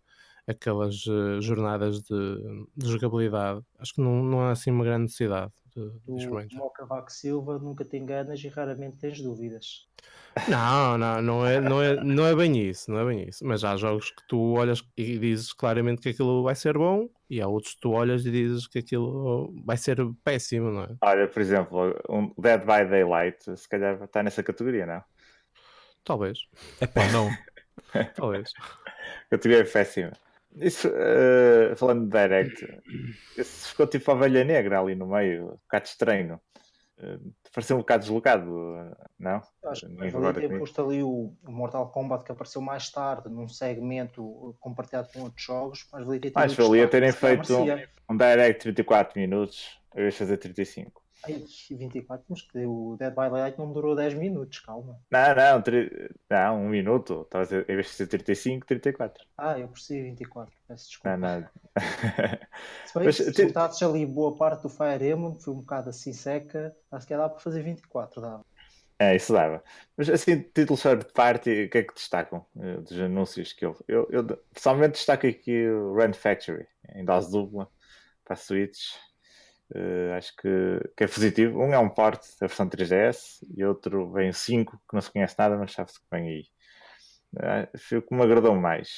aquelas uh, jornadas de, de, jogabilidade. Acho que não, não há assim uma grande necessidade de O Cavaco Silva nunca te enganas e raramente tens dúvidas. Não, não, não é, não, é, não é bem isso, não é bem isso. Mas há jogos que tu olhas e dizes claramente que aquilo vai ser bom, e há outros que tu olhas e dizes que aquilo vai ser péssimo, não é? Olha, por exemplo, um Dead by Daylight, se calhar está nessa categoria, não? Talvez. É pá, não. Talvez. categoria é péssima. Isso, uh, falando de Direct, isso ficou tipo a ovelha negra ali no meio, um bocado estranho. Uh, pareceu um bocado deslocado, não? Acho que ter posto ali o, Mortal Kombat que apareceu mais tarde num segmento compartilhado com outros jogos, mas valia ter Mas valia terem feito um, um, Direct 34 minutos, eu ia fazer 35. Ai, 24, mas que o Dead by Daylight não durou 10 minutos, calma. Não, não, tri... não um minuto. A dizer, em vez de ser 35, 34. Ah, eu percebi 24, peço desculpa. Não, não. Se bem Mas, que juntasses ali boa parte do Fire Emblem, foi um bocado assim seca, acho que dá para fazer 24, dava. É, isso dava. Mas assim, títulos third party, o que é que destacam eh, dos anúncios que houve? Eu, eu pessoalmente destaco aqui o Run Factory, em dose dupla, para a Switch. Eh, acho que, que é positivo. Um é um port da versão 3DS e outro vem o 5, que não se conhece nada, mas sabe-se que vem aí. Eh, foi o que me agradou mais,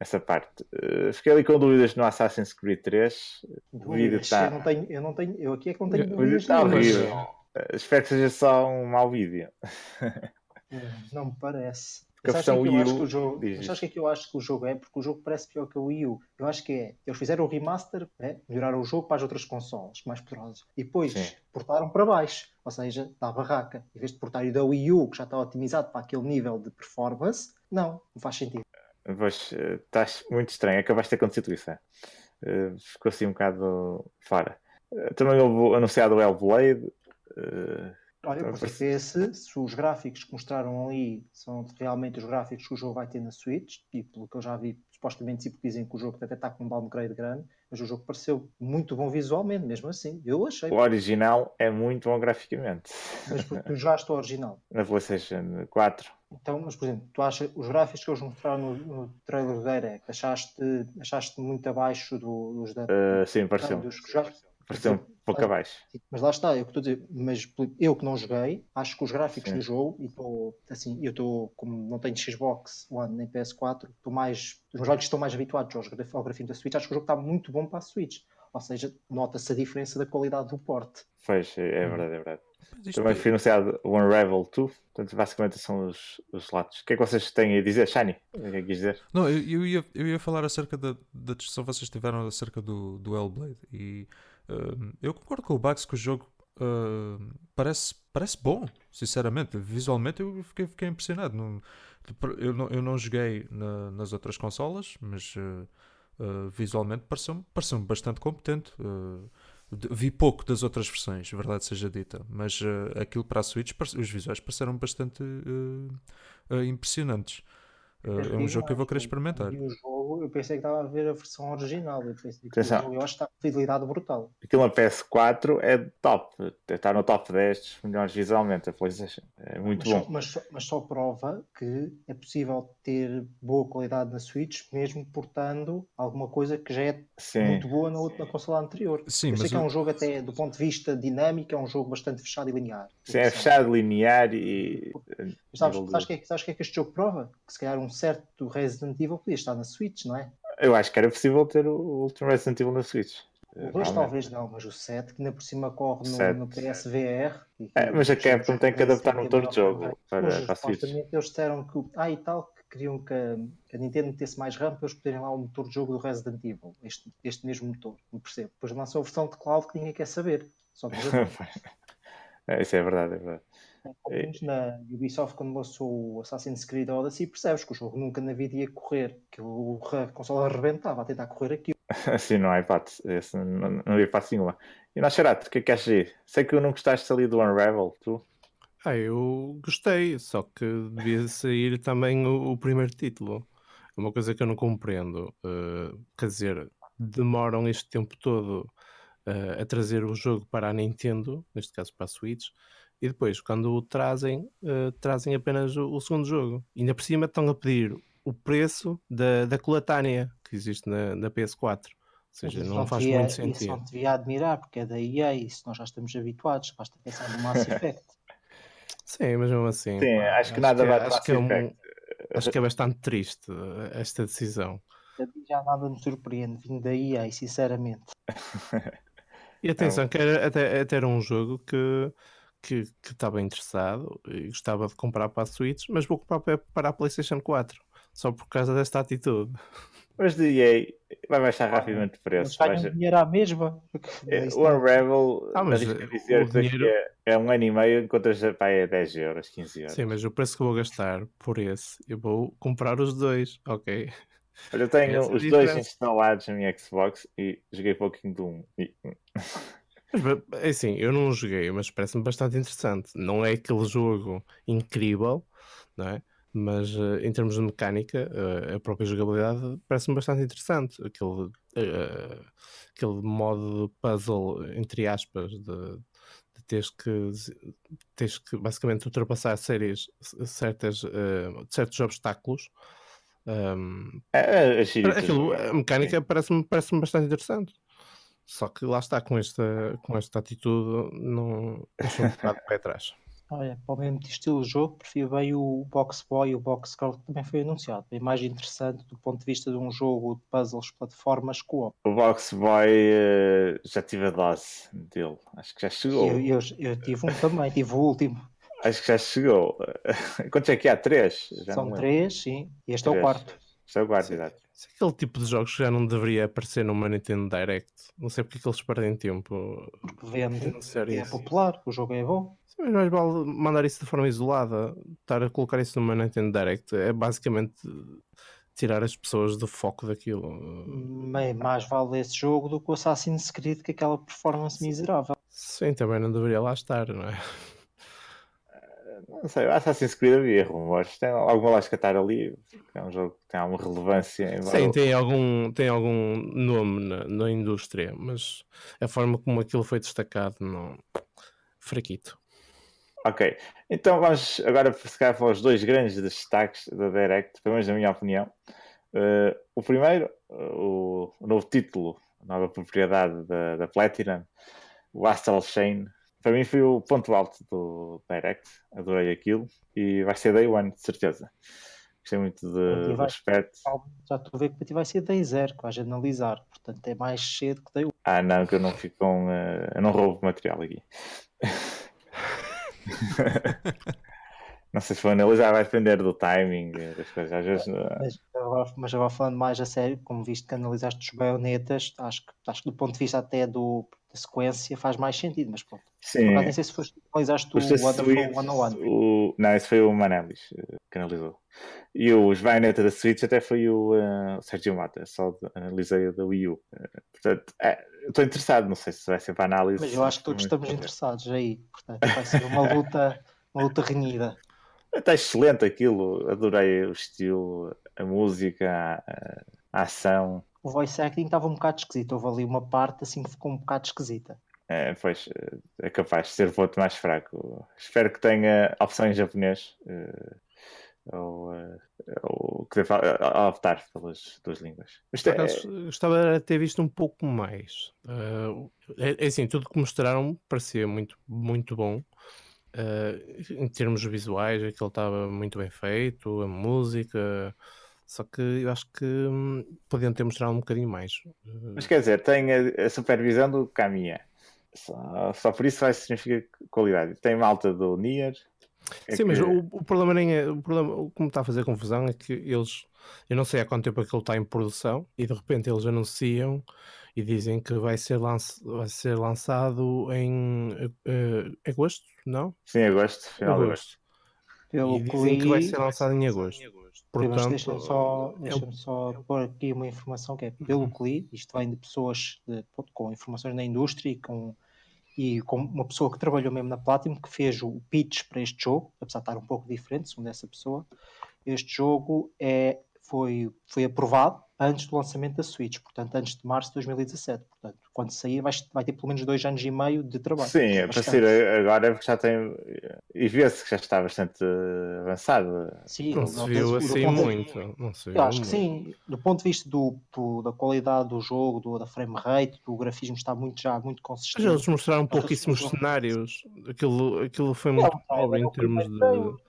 essa parte. Eh, fiquei ali com dúvidas no Assassin's Creed 3. O vídeo Dúvidas, tá- eu, não tenho, eu não tenho, eu aqui é que não tenho O O vídeo dúvidas está horrível. Espero que seja só um mau vídeo. Não me parece. A Mas que que versão Wii acho U jogo, mas sabes o que é que eu acho que o jogo é? Porque o jogo parece pior que o Wii U. Eu acho que é. Eles fizeram o remaster, né? melhoraram o jogo para as outras consoles mais poderosas. E depois Sim. portaram para baixo. Ou seja, da barraca. Em vez de portar o da Wii U, que já está otimizado para aquele nível de performance, não, não faz sentido. Pois, eh, estás muito estranho. Acabaste de ter acontecido isso. é? Eh, ficou assim um bocado fora. Eh, também houve anunciado o Hellblade. Olha, Então, consigo ver se, se os gráficos que mostraram ali são realmente os gráficos que o jogo vai ter na Switch, e pelo que eu já vi, supostamente sempre dizem que o jogo até está com um downgrade grande, mas o jogo pareceu muito bom visualmente, mesmo assim. Eu achei, o original é muito bom graficamente. mas porque tu jogaste o original. Na PlayStation 4. Então, mas por exemplo, tu achas os gráficos que eles mostraram no, no trailer do Direct, achaste, achaste muito abaixo do- dos da. eh, sim, pareceu. dos que já- Pareceu um pouco abaixo. Mas lá está, eu que estou a dizer, mas eu que não joguei, acho que os gráficos Sim. do jogo, e estou assim, eu estou, como não tenho Xbox One nem PS4, estou mais, os meus olhos estão mais habituados ao grafismo da Switch, acho que o jogo está muito bom para a Switch. Ou seja, nota-se a diferença da qualidade do porte. Pois, é, é verdade, é verdade. Também é- foi anunciado o Unravel 2. Portanto, basicamente são os, os lados. O que é que vocês têm a dizer, Shani? O que é que quis dizer? Não, eu, eu ia, eu ia falar acerca da, da discussão que vocês tiveram acerca do, do Hellblade. E eu concordo com o Bax que o jogo hum, parece, parece bom, sinceramente. Visualmente eu fiquei, fiquei impressionado. Não- eu, não, eu não joguei na- nas outras consolas, mas uh, uh, visualmente pareceu-me pareceu bastante competente. Uh, de- vi pouco das outras versões, verdade seja dita, mas uh, aquilo para a Switch, os visuais pareceram bastante uh, uh, impressionantes. Uh, é um jogo que eu vou querer experimentar. O jogo, eu pensei que estava a ver a versão original. Eu, pensei que o Atenção. jogo, eu acho que está com fidelidade brutal. Aquilo na PS4 é top. Está no top 10 dos melhores visualmente. A PlayStation. É muito mas, bom. Só, mas, só- mas só prova que é possível ter boa qualidade na Switch, mesmo portando alguma coisa que já é Sim. muito boa na, outra, na consola anterior. Sim, eu sei que é o- um jogo até do ponto de vista dinâmico, é um jogo bastante fechado e linear. Sim, é fechado, linear e. Mas sabes, o que é, sabes o que é que este jogo prova? Que se calhar um certo Resident Evil podia estar na Switch, não é? Eu acho que era possível ter o Ultimate Resident Evil na Switch. O 2 Realmente. talvez não, mas o 7 que ainda por cima corre no, no PSVR. e É, mas a Capcom tem que adaptar um motor de jogo para, Mas, para a Switch. eles disseram que, ah, e tal, que queriam que a, que a Nintendo metesse mais RAM para eles poderem lá o motor de jogo do Resident Evil, este, este mesmo motor, não percebo. Depois lançou a versão de cloud que ninguém quer saber. Só que É, isso é verdade, é verdade. Ao menos na Ubisoft, quando lançou o Assassin's Creed Odyssey, percebes que o jogo nunca na vida ia correr, que o, a consola arrebentava a tentar correr aquilo. Assim não há hipótese. Esse não, não havia hipótese nenhuma. E nós, Xerato, o que é que achas aí? Sei que não gostaste ali do Unravel, tu? Ah, eu gostei, só que devia sair também o, o primeiro título. É uma coisa que eu não compreendo. eh, quer dizer, demoram este tempo todo eh, a trazer o jogo para a Nintendo, neste caso para a Switch, e depois, quando o trazem, eh, trazem apenas o, o segundo jogo. E ainda por cima estão a pedir o preço da, da coletânea que existe na, na PS4. Ou seja, Isso não faz devia- muito Isso sentido. não devia admirar, porque é da EA, isso nós já estamos habituados, basta pensar no Mass Effect. Sim, mas mesmo assim. Sim, pá, acho que nada é- bate acho que é um- Effect. Acho que é bastante triste eh, esta decisão. Já nada me surpreende vindo da EA, sinceramente. E atenção, que era, até, até era um jogo que, que, que estava interessado e gostava de comprar para a Switch, mas vou comprar para- para a PlayStation 4 só por causa desta atitude. Mas de EA vai baixar rapidamente o preço. ganham Vai- dinheiro à mesma. porque É, O não- Unravel, Ah, mas, eh, dizer o que dinheiro- a- é um ano e meio, encontras a pá, é 10 euros, 15 euros. Sim, mas o preço que vou gastar por esse, eu vou comprar os dois, ok? Olha, eu tenho é os dois diferença. instalados na minha Xbox e joguei pouquinho do 1. E... É assim, eu não joguei, mas parece-me bastante interessante. Não é aquele jogo incrível, não é? Mas uh, em termos de mecânica, uh, a própria jogabilidade parece-me bastante interessante. Aquele, uh, aquele modo puzzle, entre aspas, de, de teres, que, teres que basicamente ultrapassar séries, certas, certos obstáculos. Um, é, é, é aquilo, a mecânica parece-me parece bastante interessante. Só que lá está, com esta, com esta atitude, não deixou um bocado pé atrás. Olha, para o mesmo estilo de jogo, prefiro bem o Box Boy e o Box Girl que também foi anunciado. É mais interessante do ponto de vista de um jogo de puzzles, plataformas, co-op. O Box Boy uh, já tive a dose dele. Acho que já chegou. Eu, eu, eu tive um também, tive o último. Acho que já chegou. Quantos é que há? Três? Já São três, sim. E este três. é o quarto. Este é o quarto, exato. Isso é aquele tipo de jogos que já não deveria aparecer numa Nintendo Direct. Não sei porque é que eles perdem tempo. Vende, é popular, o jogo é bom. Sim, mas mais vale mandar isso de forma isolada. Estar a colocar isso numa Nintendo Direct é basicamente tirar as pessoas do foco daquilo. Bem, mais vale esse jogo do que o Assassin's Creed, que aquela performance miserável. Sim, também não deveria lá estar, não é? Não sei, Assassin's Creed havia rumores. Tem alguma lógica estar ali. É um jogo que tem alguma relevância. Sim, tem algum, tem algum nome na, na indústria, mas a forma como aquilo foi destacado, não. fraquito. Ok, então vamos agora ficar para os dois grandes destaques da Direct, pelo menos na minha opinião. Uh, o primeiro, uh, o, novo título, a nova propriedade da, da Platinum, o Astral Chain, para mim foi o ponto alto do Direct, adorei aquilo e vai ser Day One, de certeza. Gostei muito de, vai, aspecto. Já estou a ver que para ti vai ser Day Zero, que vais analisar, portanto é mais cedo que Day One. Ah, não, que eu não fico com. Uh, eu não roubo material aqui. não sei se for analisar, vai depender do timing das coisas. Às vezes, mas, agora, mas agora falando mais a sério, como visto que analisaste os baionetas, acho que, acho que do ponto de vista até do, da sequência faz mais sentido, mas pronto. Sim. Não sei se foste analisaste o Wonderful 101. O... Não, esse foi o Manelis eh, que analisou. E os baionetas da Switch até foi o uh, Sergio Mata, só analisei o da Wii U. Uh, portanto, é, estou interessado, não sei se vai ser para análise. Mas eu acho que todos estamos interessados aí, portanto vai ser uma luta, uma luta renhida. Está excelente aquilo, adorei o estilo, a música, a, a ação. O voice acting estava um bocado esquisito, houve ali uma parte assim que ficou um bocado esquisita. É, pois, é capaz de ser o voto mais fraco. Espero que tenha opção em japonês. Uh, ou, uh, ou que deva optar pelas duas línguas. Mas, é... Gostava de ter visto um pouco mais. Uh, é, é, assim, tudo que mostraram parecia muito, muito bom. Uh, em termos visuais, aquilo estava muito bem feito, a música. Só que eu acho que hum, podiam ter mostrado um bocadinho mais. Mas quer dizer, tem a, a supervisão do Kamiya. Só, só, por isso vai significar qualidade. Tem malta do Nier, é Sim, que... mas o, o, problema nem é. O problema, o que me está a fazer confusão é que eles. Eu não sei há quanto tempo aquilo está em produção e de repente eles anunciam e dizem que vai ser, lanç, vai ser lançado em uh, agosto, não? Sim, agosto, final de agosto. Pelo e dizem que, que vai ser lançado em agosto. Portanto, deixa-me só, deixa é só pôr aqui uma informação que é pelo uhum. que li, isto vem de pessoas de, com informações na indústria e com e com uma pessoa que trabalhou mesmo na Platinum, que fez o pitch para este jogo, apesar de estar um pouco diferente, segundo essa pessoa, este jogo é, foi, foi aprovado antes do lançamento da Switch, portanto, antes de março de 2017. Portanto, quando sair, vai, vai ter pelo menos dois anos e meio de trabalho. Sim, é para sair agora porque já tem. E vê-se que já está bastante avançado. Sim, não se viu assim muito. Não se viu acho muito. que sim, do ponto de vista do, do, da qualidade do jogo, do, da frame rate, do grafismo está muito já muito consistente. Mas eles mostraram pouquíssimos cenários. Aquilo, aquilo foi muito pobre em termos de.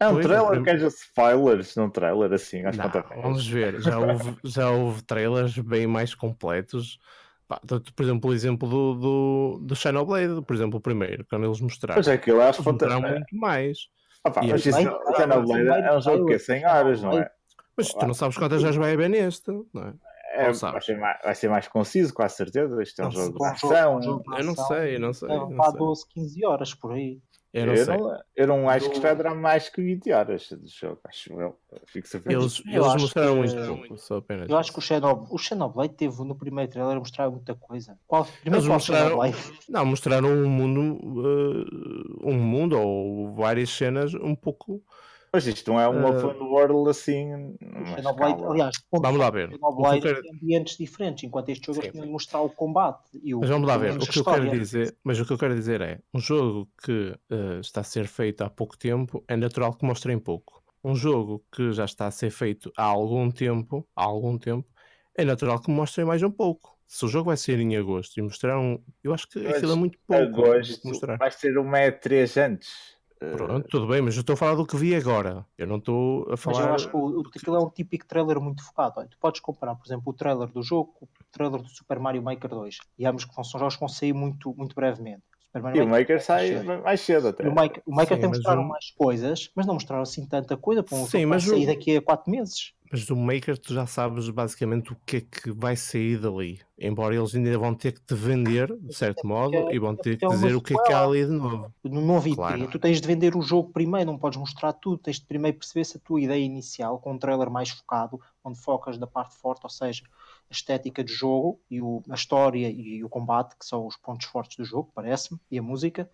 É um pois, trailer que haja spoilers num trailer assim, acho não, Vamos ver, já houve, já houve trailers bem mais completos. Pá, por exemplo, o exemplo do, do, do Xenoblade, por exemplo, o primeiro, quando eles mostraram. Mas é que eu acho que mostraram muito mais. Opa, mas isso, o Xenoblade é um jogo que é 100 horas, não é? Mas tu não sabes quantas horas vai haver neste, não é? É, vai, ser mais, vai ser mais conciso, com a certeza. Isto é um jogo de ação. Eu não sei, eu não sei. Vai 12, 15 horas por aí. Eu não eu, sei. não, eu não acho que Eu- vai durar mais que 20 horas de jogo, acho eu. Fico surpreso. Eles, eles mostraram que- muito pouco, só apenas. Eu acho que o Xenoblade, o Xenoblade teve no primeiro trailer a mostrar muita coisa. Qual, primeiro Eles qual mostraram, Xenoblade? não, mostraram um mundo, eh, um mundo ou várias cenas um pouco. Mas isto não é um Eh, open world assim. Xenoblade, aliás, ponto Vamos lá ver. Xenoblade quero- tem ambientes diferentes, enquanto este jogo de mostrar o combate. E o, Mas vamos lá ver. O que eu quero dizer, mas o que eu quero dizer é, um jogo que eh, está a ser feito há pouco tempo é natural que mostrem pouco. Um jogo que já está a ser feito há algum tempo, há algum tempo, é natural que mostrem mais um pouco. Se o jogo vai ser em agosto e mostraram, eu acho que Mas aquilo é muito pouco Agosto mostrar. vai ser uma E3 antes. Pronto, tudo bem, mas eu estou a falar do que vi agora. Eu não estou a Mas falar. eu acho que o, aquilo é um típico trailer muito focado. Olha, tu podes comparar, por exemplo, o trailer do jogo com o trailer do Super Mario Maker 2. E ambos que são jogos que vão sair muito, muito brevemente. Super Mario E o Maker sai cedo. mais cedo até. E o Maker, o Maker Sim, tem mas mostraram o- mais coisas, mas não mostraram assim tanta coisa para um Sim, jogo mas vai o- sair daqui a 4 meses. Mas do Maker tu já sabes basicamente o que é que vai sair dali. Embora eles ainda vão ter que te vender, de certo modo, é- e vão ter que é dizer o que é que há ali de novo. No novo IP, Claro. tu tens de vender o jogo primeiro, não podes mostrar tudo, tens de primeiro perceber se a tua ideia inicial, com um trailer mais focado, onde focas da parte forte, ou seja, a estética de jogo e o- a história e o combate, que são os pontos fortes do jogo, parece-me, e a música.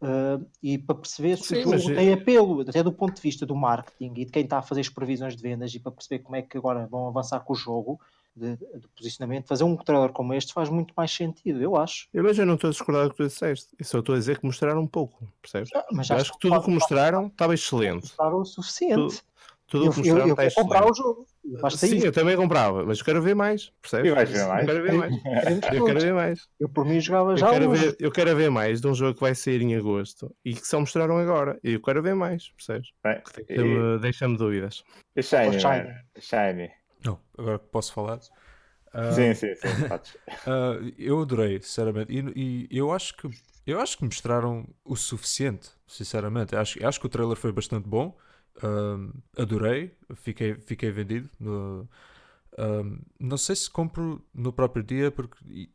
Uh, e para perceber se Sim, o jogo mas- tem apelo, até do ponto de vista do marketing e de quem está a fazer as previsões de vendas, e para perceber como é que agora vão avançar com o jogo, de, de posicionamento, fazer um trailer como este faz muito mais sentido, eu acho. Eu, mas eu não estou a discordar do que tu disseste. Eu só estou a dizer que mostraram um pouco, percebes? Ah, Mas acho que tudo o que mostraram estava excelente. mostraram o suficiente. Tudo o eu, que eu, mostraram eu está vou comprar excelente. o jogo. Basta Sim, isso. eu também comprava, mas eu quero ver mais, percebes? E vais ver mais. Eu quero ver mais. Eu quero ver mais. Eu por mim jogava Eu já quero, hoje. ver, eu quero ver mais de um jogo que vai sair em agosto e que só mostraram agora. E eu quero ver mais, percebes? Bem, e, Deixa-me deixa dúvidas. e Shiny, Oh, Shiny. man. Shiny. Não, agora que posso falar. Ah, Sim, sim, sim. ah, eu adorei, sinceramente. E, e eu acho que eu acho que mostraram o suficiente, sinceramente. Acho, acho que o trailer foi bastante bom. Ahm, adorei, fiquei, fiquei vendido. no- ahm, não sei se compro no próprio dia, porque,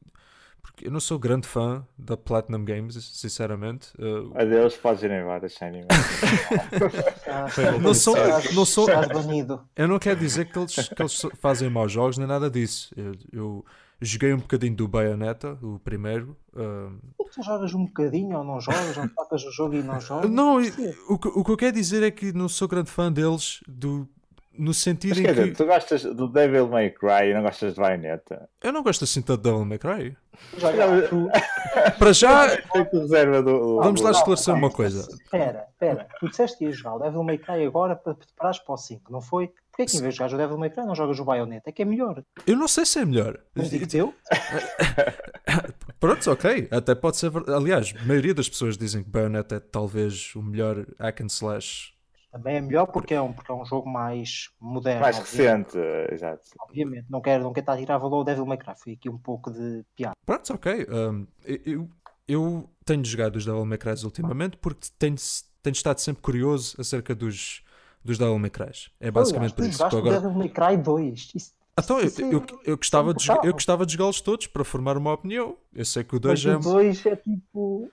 porque eu não sou grande fã da Platinum Games, sinceramente. Ah, Adeus, podes ir embora, Shiny. Não sou- não sou-. Eu não quero dizer que eles, que eles fazem maus jogos nem nada disso. Eu, eu joguei um bocadinho do Bayonetta, o primeiro. Tu jogas um bocadinho ou não jogas, não tocas o jogo e não jogas. não, o, que- o que eu quero dizer é que não sou grande fã deles do, no sentido Mas em quer que dizer, tu gostas do Devil May Cry e não gostas de Bayonetta? eu não gosto assim tanto de Devil May Cry. Para já, do. vamos lá esclarecer uma coisa. Espera, espera. Tu disseste que ias jogar o Devil May Cry agora para te preparares para o 5, não foi? Porquê que em vez de jogares o Devil May Cry não jogas o Bayonetta? É que é melhor. Eu não sei se é melhor. Mas digo-te eu. Pronto, ok. Até pode ser. Aliás, a maioria das pessoas dizem que Bayonetta é talvez o melhor hack and slash. Também é melhor porque é um, porque é um jogo mais moderno. Mais recente, exato. Obviamente. Não quero, não quero estar a tirar valor ao Devil May Cry. Foi aqui um pouco de piada. Pronto, ok. Um, eu, eu tenho jogado os Devil May Cry ultimamente porque tenho, tenho estado sempre curioso acerca dos, dos Devil May Cry. É basicamente por isso. jogaste agora... Devil May Cry 2. Isso, Então, eu, isso é- eu, eu, gostava de, eu gostava de jogá-los todos para formar uma opinião. Eu sei que o Mas 2 é, o 2 é tipo.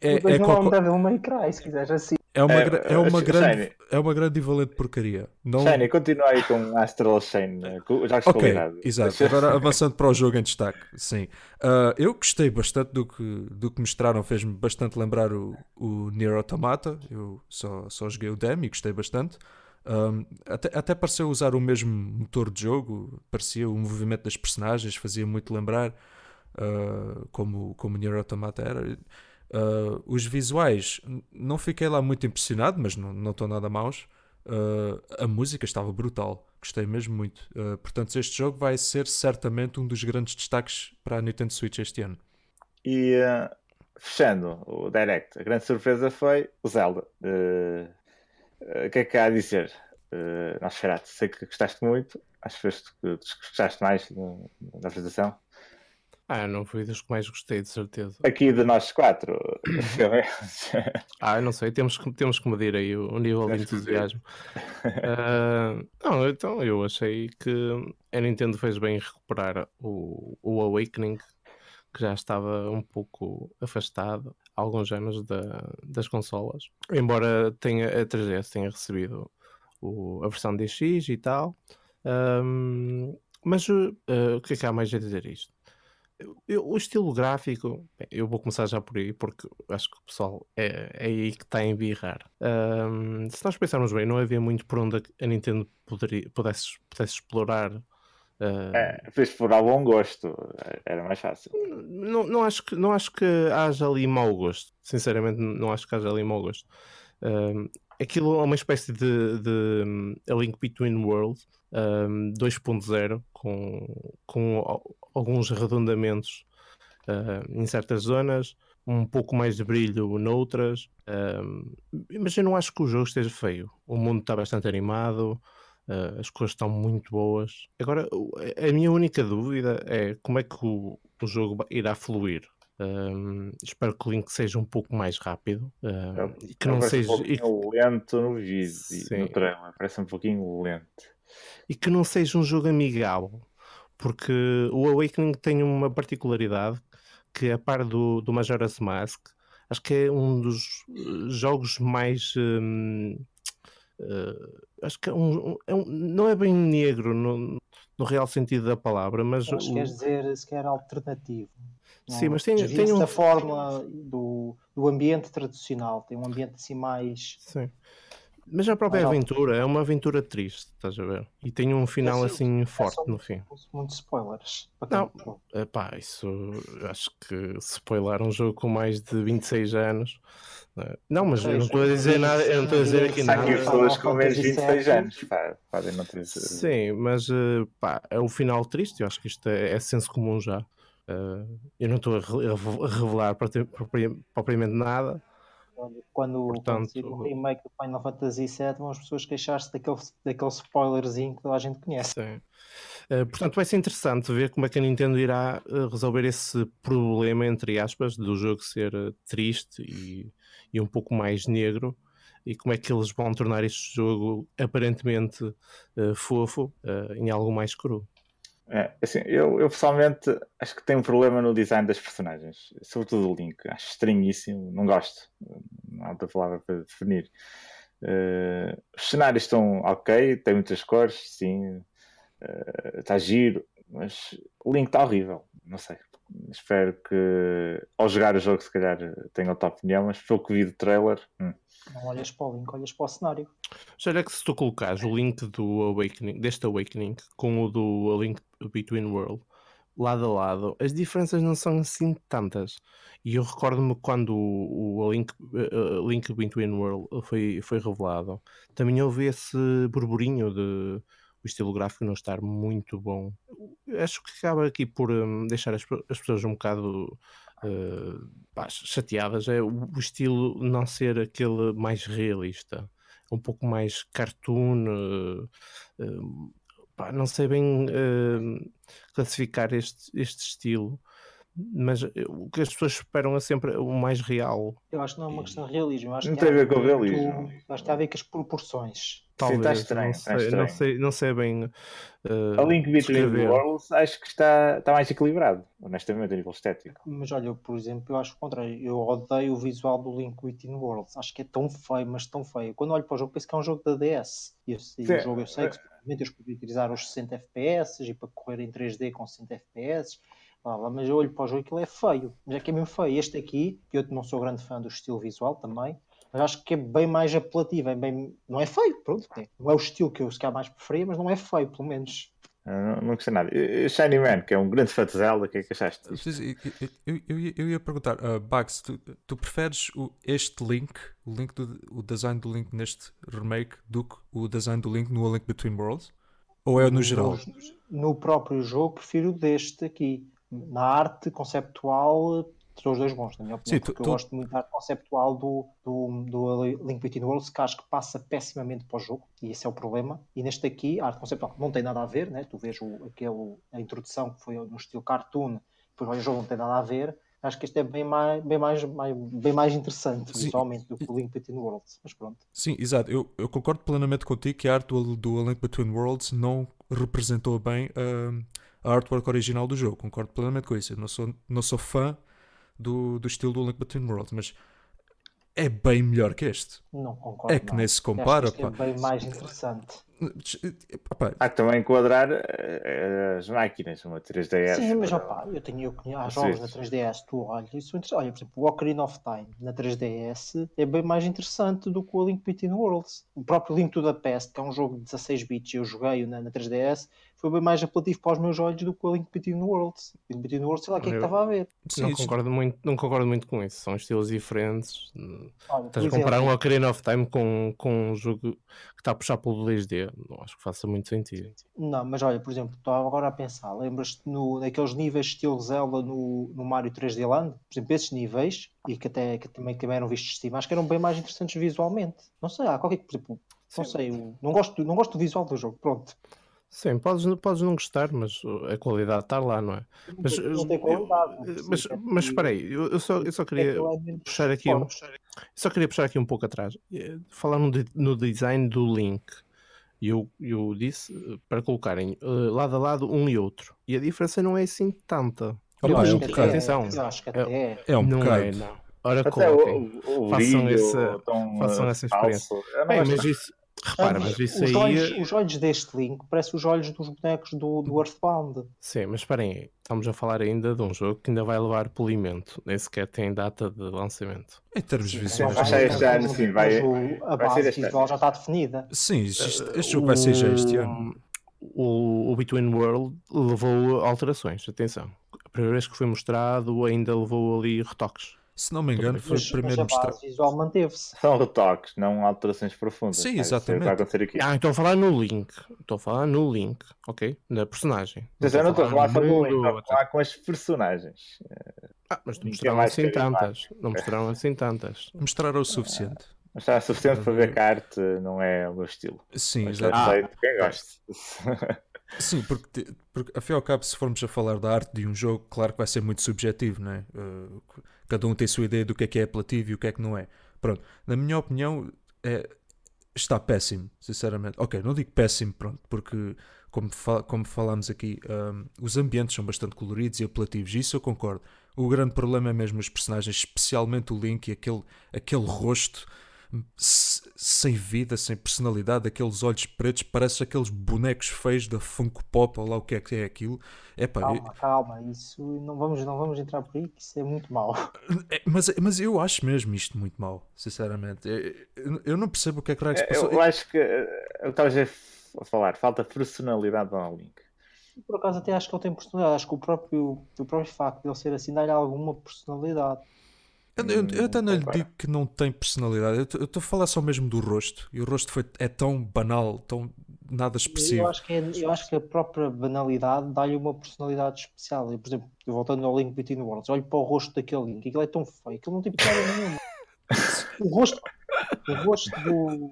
É, o 2 é, não é um qualquer- Devil May Cry, se quiseres assim. É uma, É, é, uma Shiny. grande, é uma grande e valente porcaria. Não, Shiny, continua aí com Astral Chain, eh, com os jogos de Ok, qualidade. exato. Agora avançando para o jogo em destaque, sim. Ah, eu gostei bastante do que, do que mostraram, fez-me bastante lembrar o, o Nier Automata. Eu só, só joguei o demo e gostei bastante. Um, até, até pareceu usar o mesmo motor de jogo, parecia o movimento das personagens, fazia muito lembrar ah, como, como o Nier Automata era. Ah, os visuais, não fiquei lá muito impressionado, mas não estão nada maus. Uh, a música estava brutal, gostei mesmo muito. Uh, portanto, este jogo vai ser certamente um dos grandes destaques para a Nintendo Switch este ano. E fechando o Direct, a grande surpresa foi o Zelda. O que é que há a dizer? Uh, Nosferatu, sei que gostaste muito, acho que foste que gostaste mais da apresentação. Ah, não fui dos que mais gostei, de certeza. Aqui de nós quatro, Ah, não sei, temos que, temos que medir aí o, o nível de Temos entusiasmo. Ah, não, então eu achei que a Nintendo fez bem em recuperar o, o Awakening que já estava um pouco afastado há alguns anos da, das consolas. Embora tenha, a 3DS tenha recebido o, a versão DX e tal. Um, mas uh, o que é que há mais a dizer isto? Eu, o estilo gráfico, eu vou começar já por aí, porque acho que o pessoal é, é aí que está a embirrar. Um, se nós pensarmos bem, não havia muito por onde a Nintendo poderia, pudesse, pudesse explorar. Uh... É, fez explorar bom gosto, era mais fácil. Não, não, acho que, não acho que haja ali mau gosto, sinceramente, não acho que haja ali mau gosto. Um, aquilo é uma espécie de, de A Link Between Worlds um, 2.0 com, com alguns arredondamentos uh, em certas zonas, um pouco mais de brilho noutras, um, mas eu não acho que o jogo esteja feio. O mundo está bastante animado, uh, as coisas estão muito boas. Agora, a minha única dúvida é como é que o, o jogo irá fluir. Um, espero que o link seja um pouco mais rápido uh, e que não seja um e... lento no vídeo no trailer, parece um pouquinho lento e que não seja um jogo amigável porque o Awakening tem uma particularidade que a par do, do Majora's Mask acho que é um dos eh, jogos mais um, uh, eh, acho que é um, é um, não é bem negro no, no real sentido da palavra mas acho que queres dizer sequer alternativo Sim, mas tem, tem um... da forma do, do ambiente tradicional, tem um ambiente assim mais. Sim. Mas a própria aventura é uma aventura triste, estás a ver? E tem um final é, assim é forte no fim. Muitos spoilers. Não, epá, isso acho que spoiler um jogo com mais de 26 anos. É? Não, mas eu não estou a dizer nada, eu não estou a dizer aqui nada. Há pessoas com menos de 26 anos, pá, podem não ter Sim, mas eh, pá, é o final triste, eu acho que isto é, é senso comum já. Uh, eu não estou a, revelar propriamente nada. Quando, Portanto, quando o remake do Final Fantasy VII, vão as pessoas queixar-se daquele, daquele spoilerzinho que toda a gente conhece. Sim. Uh, portanto, vai ser interessante ver como é que a Nintendo irá uh, resolver esse problema, entre aspas, do jogo ser uh, triste e, e um pouco mais negro e como é que eles vão tornar este jogo aparentemente fofo em algo mais cru. É, assim, eu, eu pessoalmente acho que tem um problema no design das personagens, sobretudo o Link. Acho estranhíssimo, não gosto. Não há outra palavra para definir. Uh, os cenários estão ok, tem muitas cores, sim, uh, está giro, mas o Link está horrível. Não sei. Espero que ao jogar o jogo, se calhar, tenha outra opinião, mas pelo que vi do trailer. Hum. Não olhas para o link, olhas para o cenário. É que se tu colocares o link do Awakening, deste Awakening com o do Link Between World lado a lado, as diferenças não são assim tantas. E eu recordo-me quando o, o Link, uh, Link Between World foi, foi revelado, também houve esse burburinho de o estilo gráfico não estar muito bom. Acho que acaba aqui por um, deixar as, as, pessoas um bocado uh, pá, chateadas. É o, o, estilo não ser aquele mais realista, um pouco mais cartoon. Uh, pá, não sei bem classificar este, este estilo mas o que as pessoas esperam é sempre o mais real. Eu acho que não é uma questão de realismo. Acho não tem a ver com realismo. Acho que tem a ver com as proporções. Talvez, Sim, está estranho, não, sei, estranho. Não, sei, não sei bem. Uh, a Link Between Worlds acho que está, está mais equilibrado, honestamente, a nível estético. Mas olha, eu, por exemplo, eu acho o contrário. Eu odeio o visual do Link Between Worlds. Acho que é tão feio, mas tão feio. Quando olho para o jogo, penso que é um jogo da DS. E, e o jogo eu sei que provavelmente eles podem utilizar os 60 FPS e para correr em 3D com 60 FPS lá, mas eu olho para o jogo e aquilo é feio. Mas é que é mesmo feio. Este aqui, eu não sou grande fã do estilo visual também, mas acho que é bem mais apelativo. É bem... Não é feio, pronto. Não é o estilo que eu se calhar mais preferia, mas não é feio, pelo menos. Não, não gostei nada. Shiny Man, que é um grande fã de Zelda, o que é que achaste? Eu, eu, eu, eu ia perguntar, uh, Bugs, tu, tu preferes o, este Link, o, link do, o design do Link neste remake, do que o design do Link no A Link Between Worlds? Ou é no, no geral? No próprio jogo, prefiro deste aqui na arte conceptual são os dois bons, na minha opinião, Sim, porque tu, eu gosto muito da arte conceptual do, do, do Link Between Worlds, que acho que passa pessimamente para o jogo, e esse é o problema. E neste aqui, a arte conceptual não tem nada a ver, né? tu vês o, aquele, a introdução que foi no estilo cartoon, depois o jogo não tem nada a ver. Acho que este é bem mais, bem mais, bem mais interessante Sim. visualmente do que o Link Between Worlds, mas pronto. Sim, exato. Eu, eu concordo plenamente contigo que a arte do, do Link Between Worlds não representou bem uh, a artwork original do jogo. Concordo plenamente com isso. Eu não sou, não sou fã do, do estilo do Link Between Worlds, mas é bem melhor que este. Não concordo. É que não. nem se compara. este é bem mais interessante. Pá, Há que também enquadrar eh, as máquinas, uma 3DS. Sim, mas opá, eu tenho eu conheço, há jogos na 3DS, tu olha, isso é interessante. Olha, por exemplo, o Ocarina of Time na 3DS é bem mais interessante do que o Link Between Worlds. O próprio Link to the Past, que é um jogo de 16 bits, eu joguei na, na 3DS, foi bem mais apelativo para os meus olhos do que o Link Between Worlds. O Link Between Worlds, sei lá o que é que estava a ver. sim, não, concordo muito, não concordo muito com isso. São estilos diferentes. Olha, Estás a comparar um Ocarina of Time com, com um jogo que está a puxar pelo 2D. Não acho que faça muito sentido. Não, mas olha, por exemplo, estou agora a pensar, lembras-te no, naqueles níveis estilo Zelda no, no Mario 3D Land? Por exemplo, esses níveis, e que até que também, também eram vistos de cima, acho que eram bem mais interessantes visualmente. Não sei, há qualquer por exemplo, não Sim. sei, não gosto, não gosto do visual do jogo, pronto. Sim, podes, podes não gostar, mas a qualidade está lá, não é? Mas, não tem qualidade. mas, sei, mas é- espera aí, eu, só, eu só é queria é puxar aqui um, só queria puxar aqui um pouco atrás. Eh, Falar no, no design do Link. E Eu, eu disse eh, para colocarem eh, lado a lado um e outro. E a diferença não é assim tanta. Opa, Eu é acho um que- bocado. atenção, Eu acho que até é. É um não bocado. é, não. Ora, coloquem. o, o Façam essa- façam eh, essa experiência. Gosto mas isso, repara, mas isso os, aí. olhos, os olhos deste Link parecem os olhos dos bonecos do, do Earthbound. Sim, mas esperem aí, estamos a falar ainda de um jogo que ainda vai levar polimento, nem sequer tem data de lançamento. Em termos Sim, visuais. vai sair este ano, sim, vai- a vai ser base este visual já está definida. Sim, este, este jogo vai ser já este ano. O, o Between World levou alterações, atenção. A primeira vez que foi mostrado ainda levou ali retoques. Se não me engano, foi Mas, o primeiro mas a mostrado. base visual manteve-se. São retoques, não alterações profundas. Sim, que exatamente. Ah, estou a falar no Link. Estou a falar no Link, ok? Na personagem. Mas eu não estou a falar só do no Link, estou a falar com as personagens. Ah, mas não é mostraram assim tantas. Não mostraram assim tantas. Mostraram o suficiente. Mas está suficiente para ver que a arte não é o meu estilo. Sim, exato. Ah. aceito quem gosta. Sim, porque, porque afinal ao cabo, se formos a falar da arte de um jogo, claro que vai ser muito subjetivo, não é? Uh, cada um tem a sua ideia do que é que é apelativo e o que é que não é. Pronto, na minha opinião, é, está péssimo, sinceramente. Ok, não digo péssimo, pronto, porque como, fa como falámos aqui, um, os ambientes são bastante coloridos e apelativos, isso eu concordo. O grande problema é mesmo os personagens, especialmente o Link e aquele, aquele rosto sem vida, sem personalidade, aqueles olhos pretos, parece aqueles bonecos feios da Funko Pop, ou lá o que é que é aquilo. Epá, eu- Calma, calma, isso não vamos, não vamos entrar por aí, que isso é muito mau. é, mas, mas eu acho mesmo isto muito mau, sinceramente. É, Eu, eu não percebo o que é que se passou. Eu acho que eh, eu estava a falar, falta personalidade ao Link. Por acaso até acho que ele tem personalidade, acho que o próprio, o próprio facto de ele ser assim dá-lhe alguma personalidade. Eu, eu- eu até não lhe digo que não tem personalidade. Eu eu estou a falar só mesmo do rosto. E o rosto foi, é tão banal, tão nada Eu expressivo. acho, que é- eu acho que a própria banalidade dá-lhe uma personalidade especial. Eu, por exemplo, eu voltando ao Link Between Worlds, olho para o rosto daquele Link, aquilo é tão feio, aquilo não tem piada nenhuma. O rosto, o rosto do.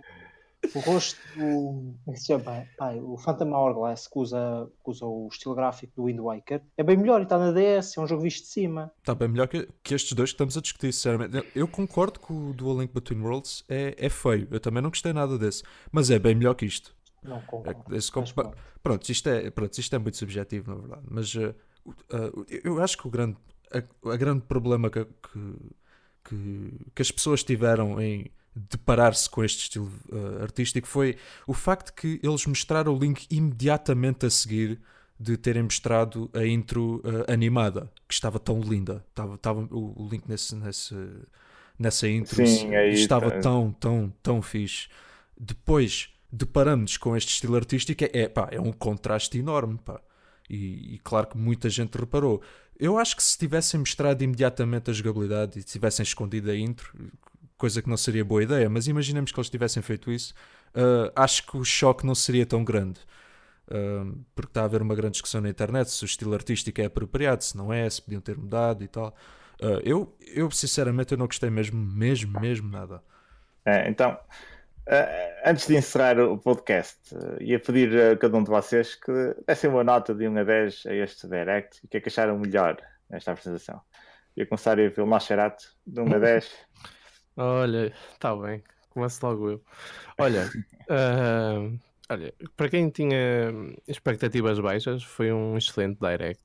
O rosto do. É chama? Ai, o Phantom Hourglass que usa, que usa o estilo gráfico do Wind Waker é bem melhor e está na DS, é um jogo visto de cima. Está bem melhor que, que estes dois que estamos a discutir, sinceramente. Eu- concordo que o Dual Link Between Worlds é, é feio. Eu também não gostei nada desse. Mas é bem melhor que isto. Não É concordo. esse pronto. Pronto, isto é, pronto, isto é muito subjetivo, na verdade. Mas o- eh, eu acho que o grande, a, a grande problema que, que, que, que as pessoas tiveram em deparar-se com este estilo eh, artístico foi o facto que eles mostraram o link imediatamente a seguir de terem mostrado a intro eh, animada, que estava tão linda. Estava, estava o, o link nesse, nesse, nessa intro Sim, estava tá. tão, tão, tão fixe. Depois deparamos com este estilo artístico, é, pá, é um contraste enorme, pá. E, e claro que muita gente reparou. Eu acho que se tivessem mostrado imediatamente a jogabilidade e tivessem escondido a intro, coisa que não seria boa ideia, mas imaginemos que eles tivessem feito isso, ah, acho que o choque não seria tão grande. Ah, porque está a haver uma grande discussão na internet se o estilo artístico é apropriado, se não é, se podiam ter mudado e tal. Ah, eu, eu, sinceramente, eu não gostei mesmo, mesmo, mesmo nada. Eh, então, antes de encerrar o podcast, ia pedir a cada um de vocês que dessem uma nota de 1 a 10 a este Direct e o que é que acharam melhor nesta apresentação. Ia começar aí pelo Nosferatu, de 1 a 10. Olha, está bem. Começo logo eu. Olha, ah, Olha, para quem tinha expectativas baixas, foi um excelente direct.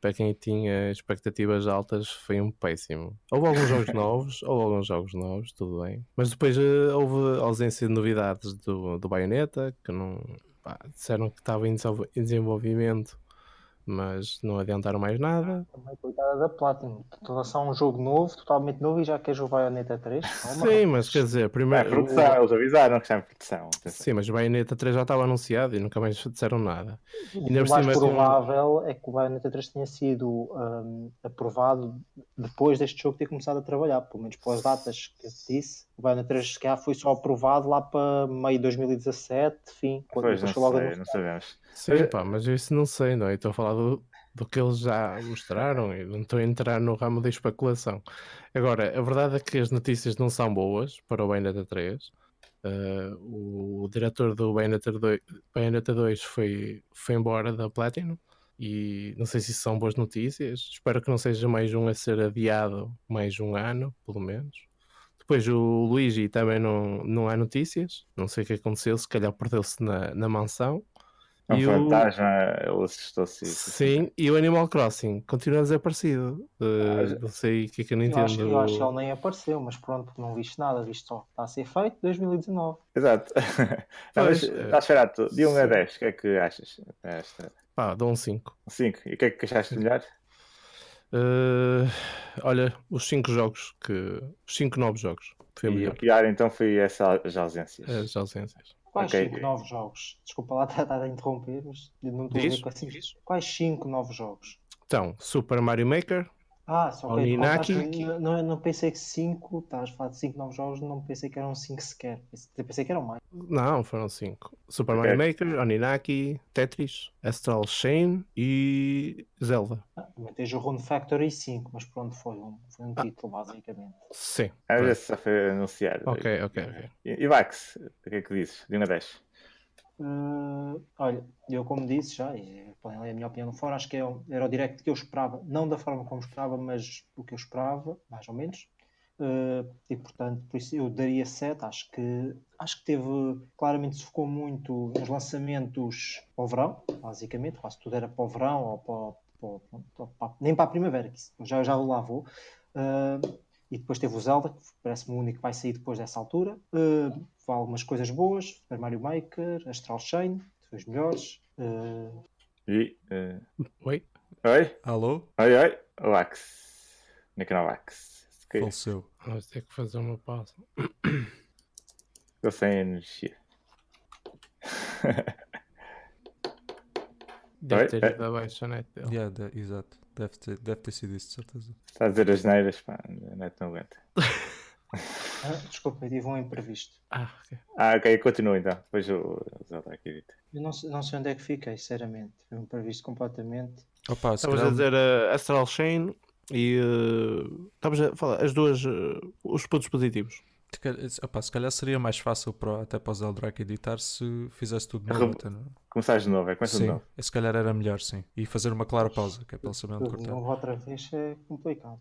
Para quem tinha expectativas altas, foi um péssimo. Houve alguns jogos novos, houve alguns jogos novos, tudo bem. Mas depois uh, houve ausência de novidades do, do Bayonetta, que não. Pá, disseram que estava em desenvolvimento mas não adiantaram mais nada. Também coitada da Platinum. Tu lançar um jogo novo, totalmente novo, e já queres o Bayonetta 3? Calma. Sim, mas quer dizer, primeiro. É produção, eles avisaram que está em produção. Sim, mas o Bayonetta 3 já estava anunciado e nunca mais disseram nada. E o mais cima, provável é que o Bayonetta 3 tenha sido um, aprovado depois deste jogo ter começado a trabalhar, pelo menos pelas datas que eu disse. O Bayonetta 3 se calhar foi só aprovado lá para meio de 2017, fim, quando pois, não, logo sei, não sabemos. Sim, pá, mas isso não sei, não é? Estou a falar do, do que eles já mostraram e não estou a entrar no ramo da especulação. Agora, a verdade é que as notícias não são boas para o Bayonetta 3. Uh, o, o, diretor do Bayonetta 2, Bayonetta 2 foi, foi embora da Platinum e não sei se são boas notícias. Espero que não seja mais um a ser adiado mais um ano, pelo menos. Depois o Luigi também não, não há notícias. Não sei o que aconteceu, se calhar perdeu-se na, na mansão. É um e fantasma, o... ele assustou-se. Sim, e o Animal Crossing continua a desaparecido. Uh, ah, não sei o que é que eu não entendo. Eu acho, eu acho que ele nem apareceu, mas pronto, não viste nada, viste só. Está a ser feito 2019. Exato. não, mas, está esperado, de 1 a 10, o que é que achas? Esta... Pá, dou um 5. 5. E o que é que achaste melhor? Uh, olha, os 5 jogos que. Os 5 novos jogos. Foi e o pior então foi essas ausências. As ausências. Quais 5 okay. novos jogos? Desculpa lá estar a interromper, mas não estou a ver assim. Quais 5 novos jogos? Então, Super Mario Maker. Ah, só que não, não, não pensei que 5, estás a falar de 5 novos jogos, não pensei que eram 5 sequer. Pensei que eram mais. Não, foram 5. Super okay. Mario Maker, Oninaki, Tetris, Astral Chain e Zelda. Ah, também tens o Rune Factory 5, mas pronto, foi um, foi um ah. título basicamente. Sim. Às vezes só foi anunciado. Ok, ok, ok. E, e Vax, o que é que dizes? De 1 a 10. Uh, olha, eu como disse já, e podem ler a minha opinião no fora, acho que é, era o direct que eu esperava, não da forma como esperava, mas o que eu esperava, mais ou menos. Uh, e portanto, por isso eu daria 7. Acho que, acho que teve claramente se focou muito nos lançamentos para o verão, basicamente, quase tudo era para o verão ou para, para, para, nem para a primavera, que já, já lá vou. Uh, e depois teve o Zelda, que parece-me o único que vai sair depois dessa altura. Uh, algumas coisas boas, Super Mario Maker, Astral Chain, os melhores. Uh... E, uh... Oi? Oi? Alô? Oi, oi? O Axe. Onde Axe? Faleceu. Vamos ter que fazer uma pausa. Ficou sem energia. Deve ter ido abaixo a net dele. Yeah, exato. Deve ter, deve ter sido isso, de certeza. Está a dizer as neiras, pá, a net não aguenta. Ah, desculpa, tive um imprevisto. Ah, ok. Ah, ok, continua então. Depois o Zelda aqui dito. Eu não, não sei onde é que fiquei, sinceramente. Foi um imprevisto completamente. Opa, Estavas a dizer uh, Astral Chain e uh, estavas a falar as duas, uh, os pontos positivos. Opa, se calhar seria mais fácil para, até para o Zeldrake editar se fizesse tudo de novo. Até, Começares de novo, é começa sim, de novo. Se calhar era melhor, sim. E fazer uma clara pausa, que é para ele saber onde cortar. novo outra vez é complicado.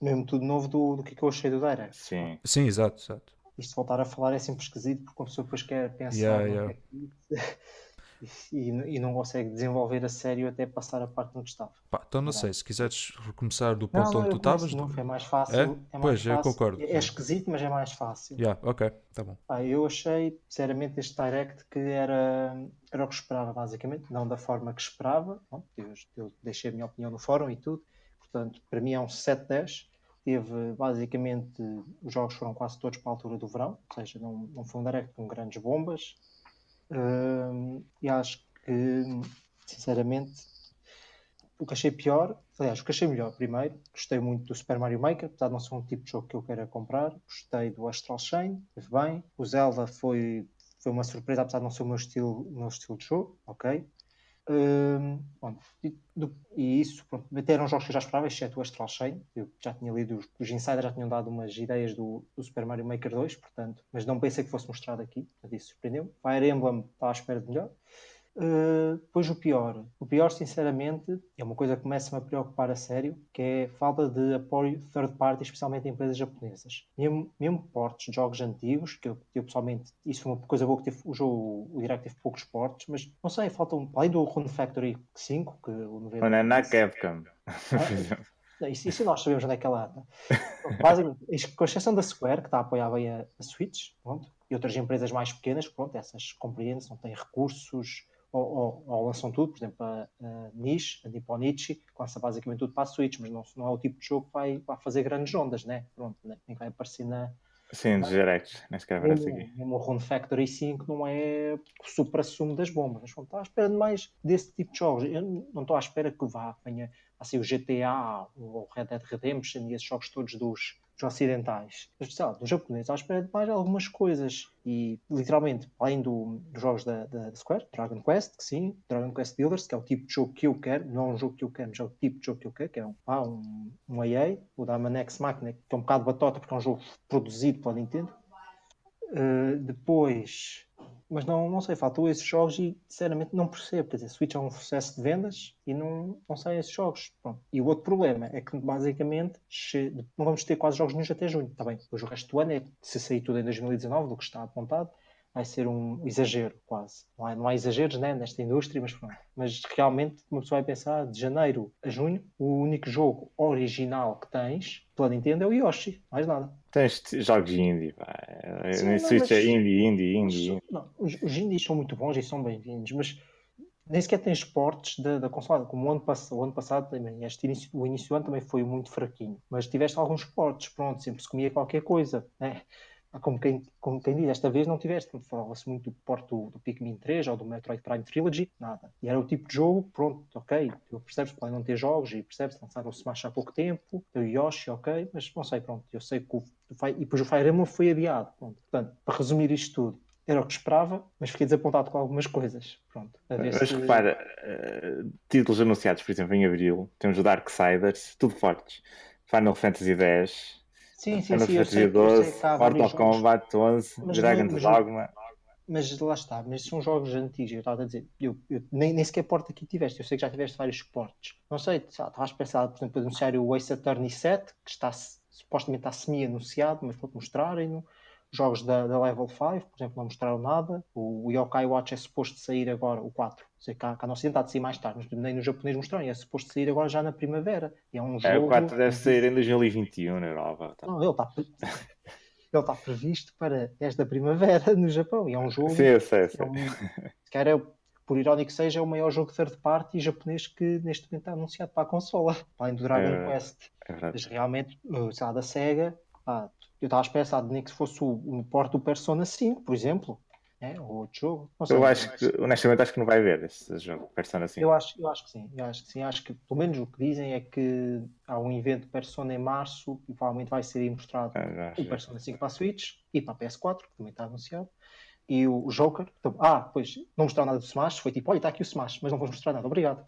Mesmo tudo novo do, do que, é que eu achei do Direct. Sim. Sim, exato, exato. Isto voltar a falar é sempre esquisito porque a pessoa depois quer pensar. Yeah, yeah. É e, e, não consegue desenvolver a sério até passar a parte onde estava. Pá, então não, sei, se quiseres recomeçar do ponto não, onde tu estavas. É mais fácil. É? é mais pois, fácil. eu concordo. É, é, esquisito, mas é mais fácil. Yeah, ok, tá bom. Pá, eu achei, sinceramente, este direct que era, era o que esperava, basicamente, não da forma que esperava. Bom, eu, eu deixei a minha opinião no fórum e tudo, portanto, para mim é um 7-10 teve basicamente os jogos foram quase todos para a altura do verão, ou seja, não, não foi um direct com grandes bombas. Uh, e acho que, sinceramente, o que achei pior, aliás, o que achei melhor, primeiro, gostei muito do Super Mario Maker, apesar de não ser um tipo de jogo que eu queira comprar, gostei do Astral Chain, esteve bem, o Zelda foi, foi uma surpresa, apesar de não ser o meu estilo, o meu estilo de jogo, ok. Bom, e, do, e, isso, pronto, eram jogos que eu já esperava, exceto o Astral Chain. Eu já tinha lido, os, os insiders já tinham dado umas ideias do, do, Super Mario Maker 2, portanto, mas não pensei que fosse mostrado aqui, portanto, isso surpreendeu-me. Fire Emblem estava à espera de melhor. Uh, pois o pior, o pior sinceramente, é uma coisa que começa-me a preocupar a sério, que é a falta de apoio third party, especialmente em empresas japonesas. Mesmo, mesmo portes de jogos antigos, que eu, eu, pessoalmente, isso foi uma coisa boa que teve, o jogo, o Direct teve poucos portes, mas não sei, falta um, além do Rune Factory 5, que o 90... Não é na Capcom. Ah, isso, isso, nós sabemos onde é que ela anda. Basicamente, com exceção da Square, que está a apoiar bem a, a Switch, pronto, e outras empresas mais pequenas, pronto, essas compreendem, não têm recursos, ou, ou, ou, lançam tudo, por exemplo, a, a Niche, a Nipponichi, lança basicamente tudo para a Switch, mas não, não é o tipo de jogo que vai, vai fazer grandes ondas, né? Pronto, né? nem vai aparecer na. Sim, nos directs, nem sequer aparece aqui. O Rune Factory 5 não é o supra-sumo das bombas, mas estou à espera de mais desse tipo de jogos. Eu não estou à espera que vá, venha assim, o GTA, o Red Dead Redemption e esses jogos todos dos dos ocidentais, lá, dos japoneses, à espera de mais algumas coisas. E, literalmente, além do, dos jogos da, da, Square, Dragon Quest, que sim, Dragon Quest Builders, que é o tipo de jogo que eu quero, não é um jogo que eu quero, mas é o tipo de jogo que eu quero, que é um, ah, um, um AA, o da Manex Machina, que é um bocado batota, porque é um jogo produzido pela Nintendo. Uh, depois, mas não, não sei, faltou esses jogos e sinceramente não percebo. Quer dizer, Switch é um sucesso de vendas e não, não saem esses jogos. Pronto. E o outro problema é que basicamente não vamos ter quase jogos nenhum até junho. Está bem, depois o resto do ano é se sair tudo em 2019, do que está apontado, vai ser um exagero quase. Não há, não há exageros né, nesta indústria, mas pronto. Mas realmente uma pessoa vai pensar de janeiro a junho, o único jogo original que tens pela Nintendo é o Yoshi, mais nada. Tens jogos indie, pá. Sim, Switch mas... é indie, indie, indie. Não, os, os indies são muito bons e são bem-vindos, mas nem sequer tens esportes da, da consola, como o ano, pass o ano passado também, este início, o início do ano também foi muito fraquinho, mas tiveste alguns esportes, pronto, sempre se comia qualquer coisa, né? Como quem, como quem diz, esta vez não tiveste, falava-se muito do porto do, Pikmin 3 ou do Metroid Prime Trilogy, nada. E era o tipo de jogo, pronto, ok, tu percebes que podem não ter jogos e percebes, lançaram o Smash há pouco tempo, o Yoshi, ok, mas não sei, pronto, eu sei que o, o e depois o Fire Emblem foi adiado, pronto. Portanto, para resumir isto tudo, era o que esperava, mas fiquei desapontado com algumas coisas. Pronto, mas se... repara, uh, títulos anunciados, por exemplo, em abril, temos o Darksiders, tudo fortes. Final Fantasy X, Sim, sim, sim. Eu sei, 12, Mortal Kombat 11, mas, Dragon's Dogma. Mas lá está, mas são jogos antigos, eu estava a dizer, eu, eu, nem, nem sequer porta aqui tiveste, eu sei que já tiveste vários suportes. Não sei, estavas pensado, por exemplo, anunciar o Ace Attorney 7, que está supostamente está semi-anunciado, mas pode mostrarem-no jogos da, da, Level 5, por exemplo, não mostraram nada. O, o Yokai Watch é suposto sair agora, o 4. Sei que cá, cá no Ocidente de sair mais tarde, mas nem no japonês mostraram. É suposto sair agora já na primavera. E é um jogo. É, o 4 deve sair em 2021 na Europa. Tá. Não, ele está. ele está previsto para esta primavera no Japão. E é um jogo. Sim, eu sei. sei. É um, cara, é, por irónico que seja, é o maior jogo third party japonês que neste momento está anunciado para a consola, além do Dragon é, Quest. É Mas realmente, sei lá, da SEGA, pá, eu estava a pensar nem que fosse o, o porto do Persona 5, por exemplo. É, ou outro jogo. Sei, eu acho que, honestamente, acho que não vai ver esse jogo, Persona 5. Eu acho, eu acho que sim, eu acho que sim. Acho que, pelo menos o que dizem é que há um evento Persona em março e provavelmente vai ser mostrado ah, o Persona 5 para a Switch e para a PS4, que também está anunciado e o Joker. Então, ah, pois, não mostraram nada do Smash. Foi tipo, olha, está aqui o Smash, mas não vou mostrar nada. Obrigado.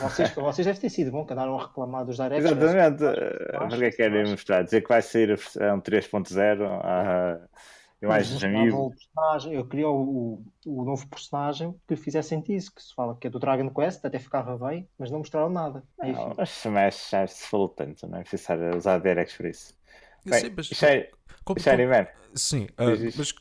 Vocês, vocês devem ter sido bom, que andaram a reclamar dos Directs. Exatamente. Porque é que querem mostrar? Dizer que vai ser um 3.0 ah, e mais amigos. Eu queria o, o, novo personagem que fizessem isso, que se fala que é do Dragon Quest, até ficava bem, mas não mostraram nada. Não, mas Smash já se falou tanto, não é preciso usar Directs por isso. Bem, sim, mas, como, Shiny Man. Sim, uh, mas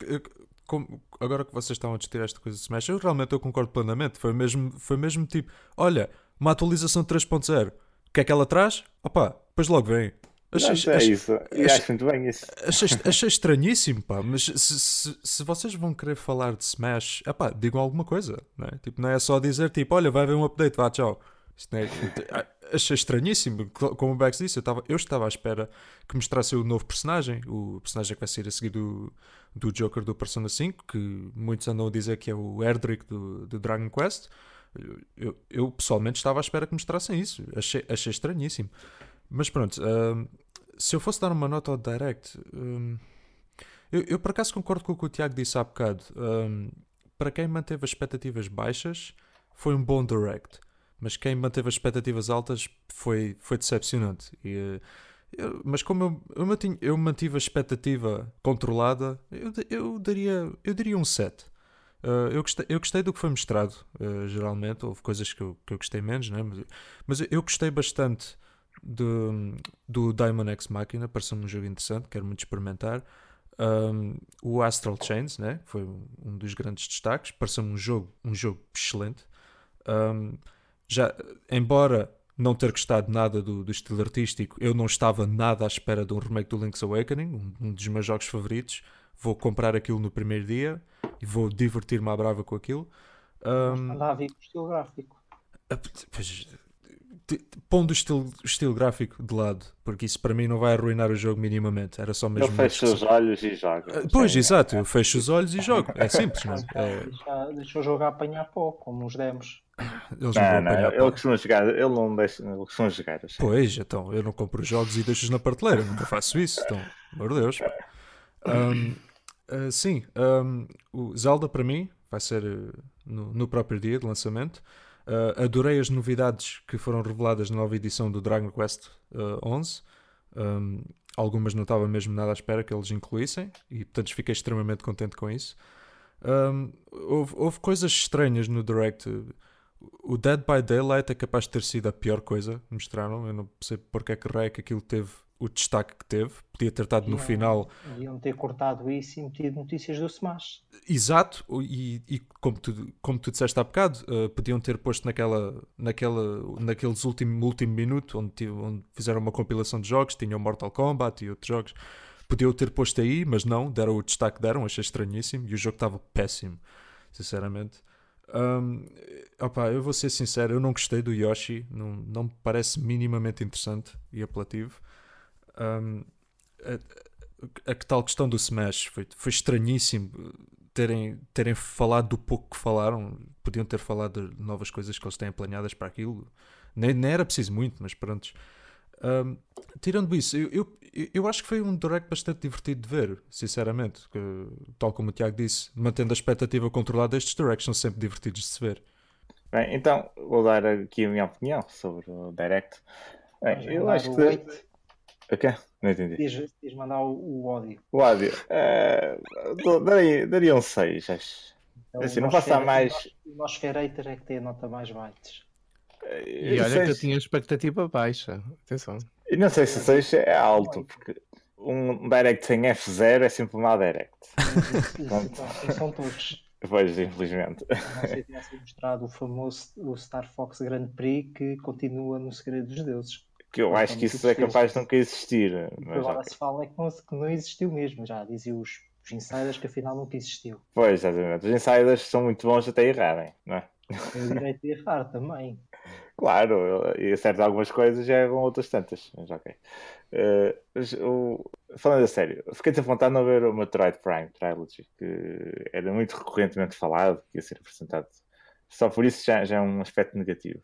como, agora que vocês estão a discutir esta coisa de Smash, eu realmente eu concordo plenamente. Foi mesmo, foi mesmo tipo: olha, uma atualização 3.0, o que é que ela traz? Opa, depois logo vem. Achei, não, é achei, isso. Achei, acho muito bem isso. Achei, achei estranhíssimo, pá. Mas se, se, se, vocês vão querer falar de Smash, epá, digam alguma coisa. Não é? Tipo, não é só dizer tipo, olha, vai haver um update, vá, tchau. É, achei estranhíssimo. Como o Bex disse, eu estava, eu estava à espera que mostrasse o novo personagem, o personagem que vai sair a seguir do, do Joker do Persona 5, que muitos andam a dizer que é o Erdrick do, do Dragon Quest. Eu, eu, eu, pessoalmente estava à espera que mostrassem isso. Achei, achei estranhíssimo. Mas pronto, uh, se eu fosse dar uma nota ao Direct, uh, eu, eu, por acaso concordo com o que o Tiago disse há bocado. Uh, para quem manteve as expectativas baixas, foi um bom Direct mas quem manteve as expectativas altas foi, foi decepcionante. E, eh, eu, mas como eu, eu, mantive, eu mantive a expectativa controlada, eu, eu, daria, eu daria um 7. Uh, eu, gostei, eu gostei do que foi mostrado, uh, geralmente. Houve coisas que eu, que eu gostei menos, né? mas, mas eu gostei bastante do, do Diamond X Machina. Pareceu-me um jogo interessante, quero muito experimentar. Um, o Astral Chains, né? foi um dos grandes destaques. Pareceu-me um jogo, um jogo excelente. Um, já, embora não ter gostado nada do, do, estilo artístico, eu não estava nada à espera de um remake do Link's Awakening, um, um dos meus jogos favoritos. Vou comprar aquilo no primeiro dia e vou divertir-me à brava com aquilo. Um, andava a vir com o estilo gráfico. Pois, pondo o estilo, estilo gráfico de lado, porque isso para mim não vai arruinar o jogo minimamente. Era só mesmo. Eu fecho os olhos e jogo. Ah, pois, Sim. exato, eu fecho os olhos e jogo. É simples, não é? Deixa, deixa o jogo apanhar pouco, como os demos. Eles não, não, não ele costuma jogar, ele não deixa, ele costuma jogar. Pois, então, eu não compro jogos e deixo-os na prateleira, nunca faço isso, então, de Deus. Um, uh, ah, sim, um, o Zelda para mim vai ser uh, no, no próprio dia de lançamento. Uh, adorei as novidades que foram reveladas na nova edição do Dragon Quest uh, 11. Um, algumas não estava mesmo nada à espera que eles incluíssem e, portanto, fiquei extremamente contente com isso. Um, houve, houve, coisas estranhas no Direct. O Dead by Daylight é capaz de ter sido a pior coisa mostraram. Eu não sei porque é que raio que aquilo teve o destaque que teve. Podia ter estado no final. Deviam ter cortado isso e metido notícias do Smash. Exato, e, e como, tu, como tu disseste há bocado, uh, podiam ter posto naquela, naquela, naqueles últimos último minuto onde, onde fizeram uma compilação de jogos, tinham Mortal Kombat e outros jogos. Podiam ter posto aí, mas não, deram o destaque que deram, achei estranhíssimo e o jogo estava péssimo, sinceramente. Um, opa, eu vou ser sincero, eu não gostei do Yoshi, não, não me parece minimamente interessante e apelativo. Um, a, a, a, tal questão do Smash foi, foi estranhíssimo terem, terem falado do pouco que falaram. Podiam ter falado de novas coisas que eles têm planeadas para aquilo. Nem, nem era preciso muito, mas pronto. Um, tirando isso, eu, eu, eu, acho que foi um direct bastante divertido de ver, sinceramente. Que, tal como o Tiago disse, mantendo a expectativa controlada, estes directs são sempre divertidos de se ver. Bem, então vou dar aqui a minha opinião sobre o direct. Bem, eu acho que. O quê? Não entendi. Quis, mandar o, o ódio. O ódio. Uh, daria, daria um 6, acho. Então, assim, não passa mais. O nosso Ferator é que tem a nota mais baixo. E olha que eu tinha expectativa baixa. Atenção. E não sei se 6 é alto, porque um Direct sem F0 é sempre uma Direct. Então, são todos. Pois, infelizmente. Não sei se tivesse mostrado o famoso o Star Fox Grand Prix que continua no Segredo dos Deuses que eu acho que isso é capaz de nunca existir. Mas agora okay. se fala é que não, que não existiu mesmo, já diziam os, os insiders que afinal nunca existiu. Pois, exatamente. Os insiders são muito bons até errarem, não é? Tem o direito de errar também. Claro, e acerta algumas coisas e erram outras tantas. Mas ok. Uh, mas, falando a sério, fiquei vontade de não ver o Metroid Prime Trilogy, que era muito recorrentemente falado, que ia ser apresentado. Só por isso já, já é um aspecto negativo.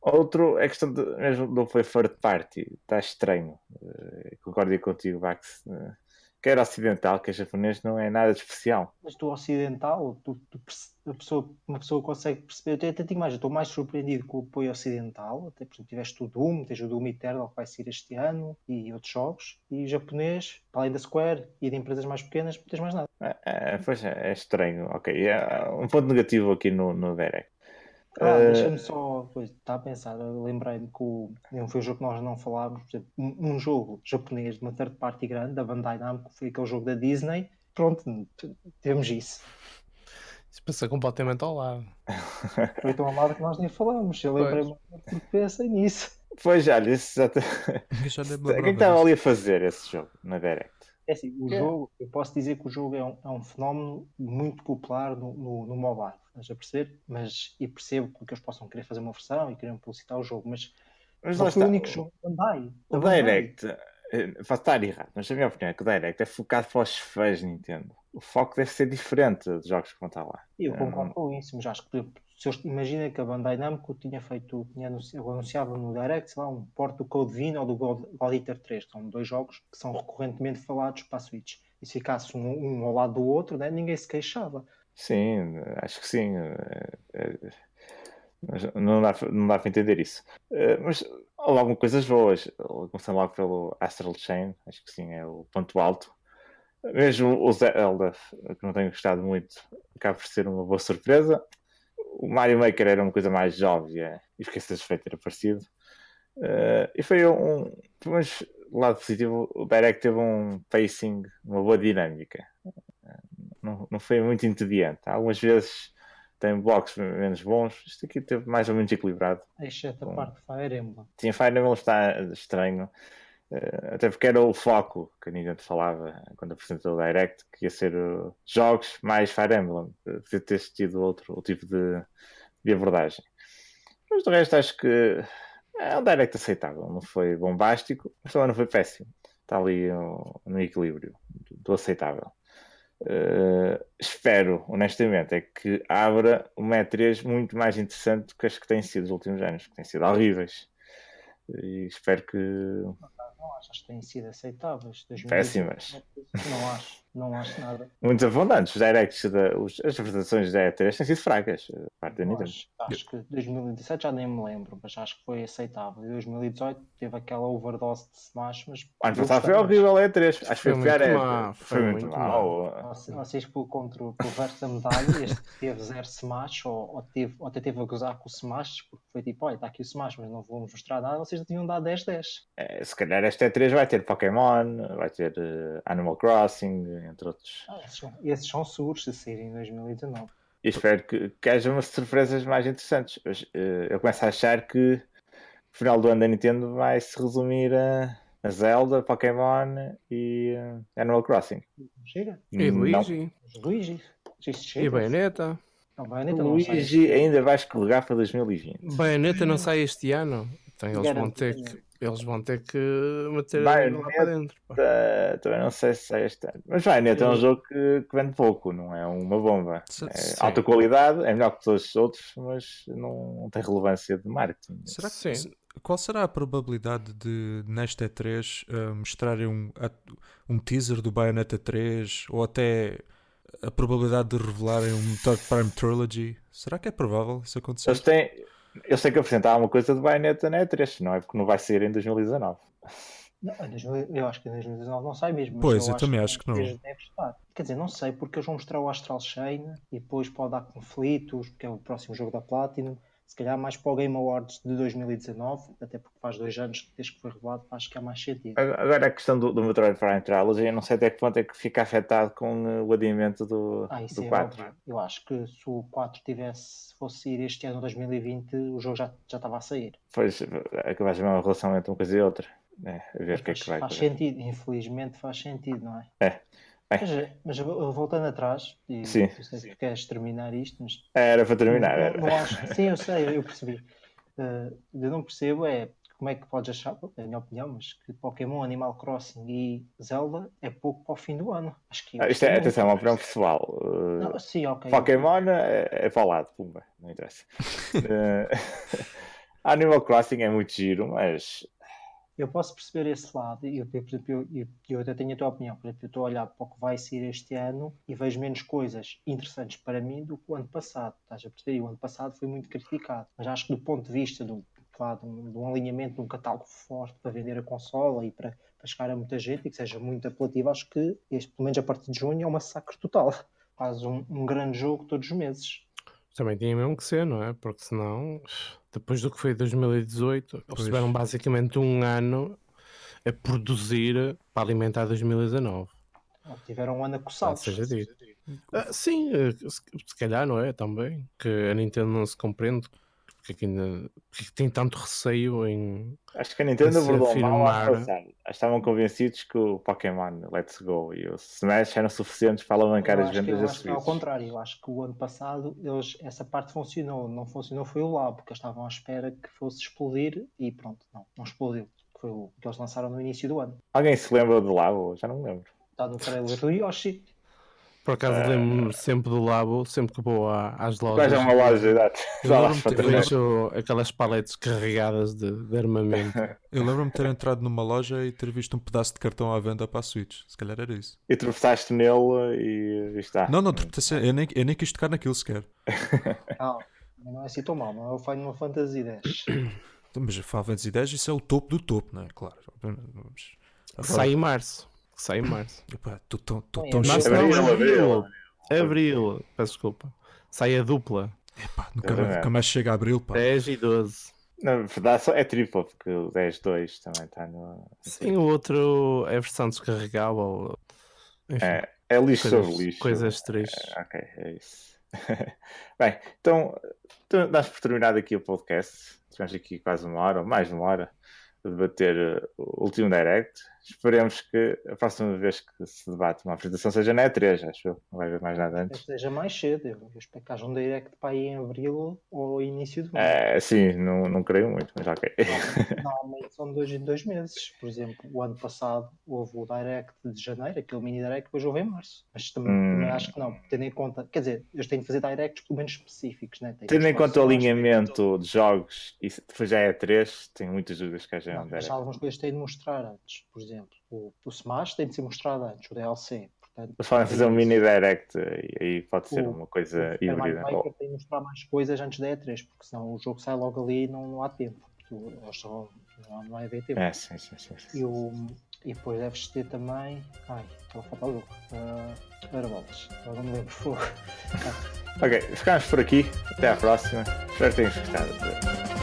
Outro é questão de, mesmo não foi third party, está estranho. Uh, concordo contigo, Bax. Uh, quer ocidental, quer japonês, não é nada de especial. Mas do ocidental, tu, tu, a pessoa, uma pessoa consegue perceber. Eu até digo mais, estou mais surpreendido com o apoio ocidental. Até por exemplo, tiveste o Doom, tens o Doom Eternal que vai sair este ano e outros jogos. E o japonês, para além da Square e de empresas mais pequenas, não tens mais nada. É, é, pois é, é estranho. Ok, é um ponto negativo aqui no, no Direct. Ah, uh... deixa-me só, pois, está a pensar, lembrei-me que o, foi um jogo que nós não falámos, exemplo, um, um, jogo japonês de uma third party grande, da Bandai Namco, foi aquele jogo da Disney, pronto, temos isso. Isso passa completamente ao lado. Foi tão ao lado que nós nem falamos, eu lembrei-me porque pensei nisso. Pois já, isso já, te... já Quem estava ali a fazer esse jogo na Direct? É assim, o é. jogo, eu posso dizer que o jogo é um, é um fenómeno muito popular no, no, no mobile estás a perceber? Mas, e percebo que eles possam querer fazer uma versão e querer publicitar o jogo, mas, mas não foi o único jogo Bandai. O Direct, posso estar errado, mas a minha opinião é que o Direct é focado para os fãs Nintendo. O foco deve ser diferente dos jogos que vão estar lá. Eu concordo com isso, mas acho que imagina que a Bandai Namco tinha feito, tinha anunciado, anunciava no Direct, sei lá, um porto do Code Vein ou do God, God Eater 3, que são dois jogos que são recorrentemente falados para a Switch. E se ficasse um, um ao lado do outro, né, ninguém se queixava. Sim, acho que sim. É, é, não dá, não dá para entender isso. É, mas houve algumas coisas boas. Começando logo pelo Astral Chain, acho que sim, é o ponto alto. Mesmo o Zelda, que não tenho gostado muito, acaba por ser uma boa surpresa. O Mario Maker era uma coisa mais óbvia e fiquei satisfeito de ter aparecido. Uh, e foi um. Mas, lado positivo, o Direct teve um pacing, uma boa dinâmica. Uh, não, não foi muito entediante. Algumas vezes tem blocos menos bons. Isto aqui teve mais ou menos equilibrado. Exceto a parte de Fire Emblem. Tinha Fire Emblem está estranho. Uh, até porque era o foco que a Nintendo falava quando apresentou o Direct, que ia ser jogos mais Fire Emblem. Podia ter tido outro, outro tipo de, de abordagem. Mas do resto acho que é um Direct aceitável. Não foi bombástico, mas também não foi péssimo. Está ali uh, no equilíbrio do, do aceitável. Uh, espero, honestamente, é que abra uma E3 muito mais interessante do que as que têm sido nos últimos anos, que têm sido horríveis. E espero que. Não, não acho, que têm sido aceitáveis. Péssimas. Não acho. Não acho nada. Muito abundantes. Os directs, da, os, as apresentações da E3 têm sido fracas. Parte da Nintendo. Acho, acho que 2017 já nem me lembro, mas acho que foi aceitável. 2018 teve aquela overdose de Smash, mas. Ano passado foi horrível a E3. Acho que foi, foi pior. É, foi, foi, muito, muito mal. mal. Vocês, pelo contra o verso da medalha, este teve zero Smash, ou, ou, teve, ou até teve a gozar com o Smash, porque foi tipo, olha, está aqui o Smash, mas não vamos mostrar nada. Vocês tinham dado 10-10. É, se calhar esta E3 vai ter Pokémon, vai ter uh, Animal Crossing entre outros. Ah, esses, são, esses são seguros de sair em 2019. E espero que, que haja umas surpresas mais interessantes. Eu, eh, eu começo a achar que o final do ano da Nintendo vai se resumir a, a Zelda, Pokémon e uh, Animal Crossing. Chega. E Luigi. Luigi. E Bayonetta. Não, Bayonetta Luigi ainda vai escorregar para 2020. Bayonetta não sai este ano. Então eles vão ter que eles vão ter que meter vai, lá para dentro. Pá. Também não sei se é este ano. Mas vai, Neto é um jogo que, que vende pouco, não é uma bomba. É alta qualidade, é melhor que todos os outros, mas não, tem relevância de marketing. Será que sim? Qual será a probabilidade de nesta E3 uh, mostrarem um, um teaser do Bayonetta 3 ou até a probabilidade de revelarem um Third Prime Trilogy? Será que é provável isso acontecer? Eles têm, eu sei que apresentava uma coisa de Bayonetta na E3, não é? Porque não vai sair em 2019. Não, eu acho que em 2019 não sai mesmo. Pois, eu, eu também acho que, não. Quer dizer, não sei, porque eles vão mostrar o Astral Chain e depois pode dar conflitos, porque é o próximo jogo da Platinum se calhar mais para o Game Awards de 2019, até porque faz dois anos desde que foi revelado, acho que há mais sentido. Agora a questão do, do Metroid Prime Trilogy, eu não sei até que ponto é que fica afetado com eh, o adiamento do, ah, do é 4. Óbvio. Eu acho que se o 4 tivesse, fosse sair este ano 2020, o jogo já, já estava a sair. Pois, acabaste de ver uma relação entre uma coisa e outra. É, a ver o que é que vai Faz sentido, infelizmente faz sentido, não é? É. Mas, mas, voltando atrás, e sim. eu sei que queres terminar isto, mas. Era para terminar, era. Não, não acho, sim, eu sei, eu percebi. Uh, eu não percebo é como é que podes achar, é a minha opinião, mas que Pokémon, Animal Crossing e Zelda é pouco para o fim do ano. Acho que ah, isto é, atenção, é uma opinião pessoal. Uh, não, sim, ok. Pokémon é, é para o lado, pumba, não interessa. uh, Animal Crossing é muito giro, mas eu posso perceber esse lado e eu, por exemplo, eu, eu, até tenho a tua opinião. Por exemplo, eu estou a olhar para o que vai ser este ano e vejo menos coisas interessantes para mim do que o ano passado. Estás a perceber? E o ano passado foi muito criticado. Mas acho que do ponto de vista do, claro, de um alinhamento de um catálogo forte para vender a consola e para, para chegar a muita gente e que seja muito apelativo, acho que este, pelo menos a partir de junho, é um massacre total. Faz um, um grande jogo todos os meses. Também tinha mesmo que ser, não é? Porque senão depois do que foi 2018, eles tiveram basicamente um ano a produzir para alimentar 2019. Tiveram um ano a coçar. Seja dito. Ah, sim, eh, se calhar não é também. Que a Nintendo não se compreende porque, que ainda, porque tem tanto receio em. Acho que a Nintendo abordou mal ano passado. Estavam convencidos que o Pokémon Let's Go e o Smash eram suficientes para alavancar as vendas da Switch. Ao contrário, eu acho que o ano passado eles, essa parte funcionou. Não funcionou foi o lado, porque eles estavam à espera que fosse explodir e pronto, não, não explodiu. Foi o que eles lançaram no início do ano. Alguém se lembra do Labo? Já não me lembro. Está no trailer do Yoshi. Por acaso uh... lembro-me sempre do Labo, sempre que vou às lojas. Quais é uma loja, exato. Vejo aquelas paletes carregadas de, de armamento. Eu lembro-me de ter entrado numa loja e ter visto um pedaço de cartão à venda para a Switch. Se calhar era isso. E tropeçaste nele e, está. Não, não, eu nem, eu nem quis tocar naquilo sequer. Não, não é assim tão mal, não é o Final Fantasy X. Mas o Final Fantasy X isso é o topo do topo, não é? Claro. Vamos... Sai em março sai em março. Estou tão, tô tão é Março Abril, não, abril. abril. Abril. Peço desculpa. Sai a dupla. Epá, nunca, mais- nunca mais chega a abril, pá. 10 e 12. Na verdade, é triplo, porque o 10-2 também está no. Sim, o outro é versão descarregável. Enfim, É, é lixo coisas, sobre lixo. coisas tristes. É, ok, é isso. Bem, então, dás por terminado aqui o podcast. Tivemos aqui quase uma hora, ou mais de uma hora, a debater uh, o último direct. Esperemos que a próxima vez que se debate uma apresentação seja na E3, acho eu. Não vai haver mais nada Que antes. seja mais cedo. Eu eu espero que haja um direct para aí em abril ou início de maio. É, sim, não, não creio muito, mas ok. Normalmente são dois em dois meses. Por exemplo, o ano passado houve o direct de janeiro, aquele mini direct, depois houve em março. Mas também, Hum. também acho que não, tendo em conta, quer dizer, eles têm de fazer directs pelo menos específicos, né? Tem Tendo em conta o alinhamento de jogos e se depois já é 3, tenho muitas dúvidas que haja Não, um mas direct. algumas coisas têm de mostrar antes. Por exemplo, o, o Smash tem de ser mostrado antes, o DLC. Portanto, Eles podem fazer um mini direct e aí pode ser O- uma o coisa Mario híbrida. Maker tem de mostrar mais coisas antes da E3, porque senão o jogo sai logo ali e não, não há tempo. Eles só, não, há- não haver tempo. É, sim, sim, sim. sim. E, o, e depois deves ter também. Ai, estou a faltar o jogo. Uh, Era bolas. Agora não me lembro. Fogo. Ok, ficamos por aqui. Até à próxima. Espero que tenham gostado.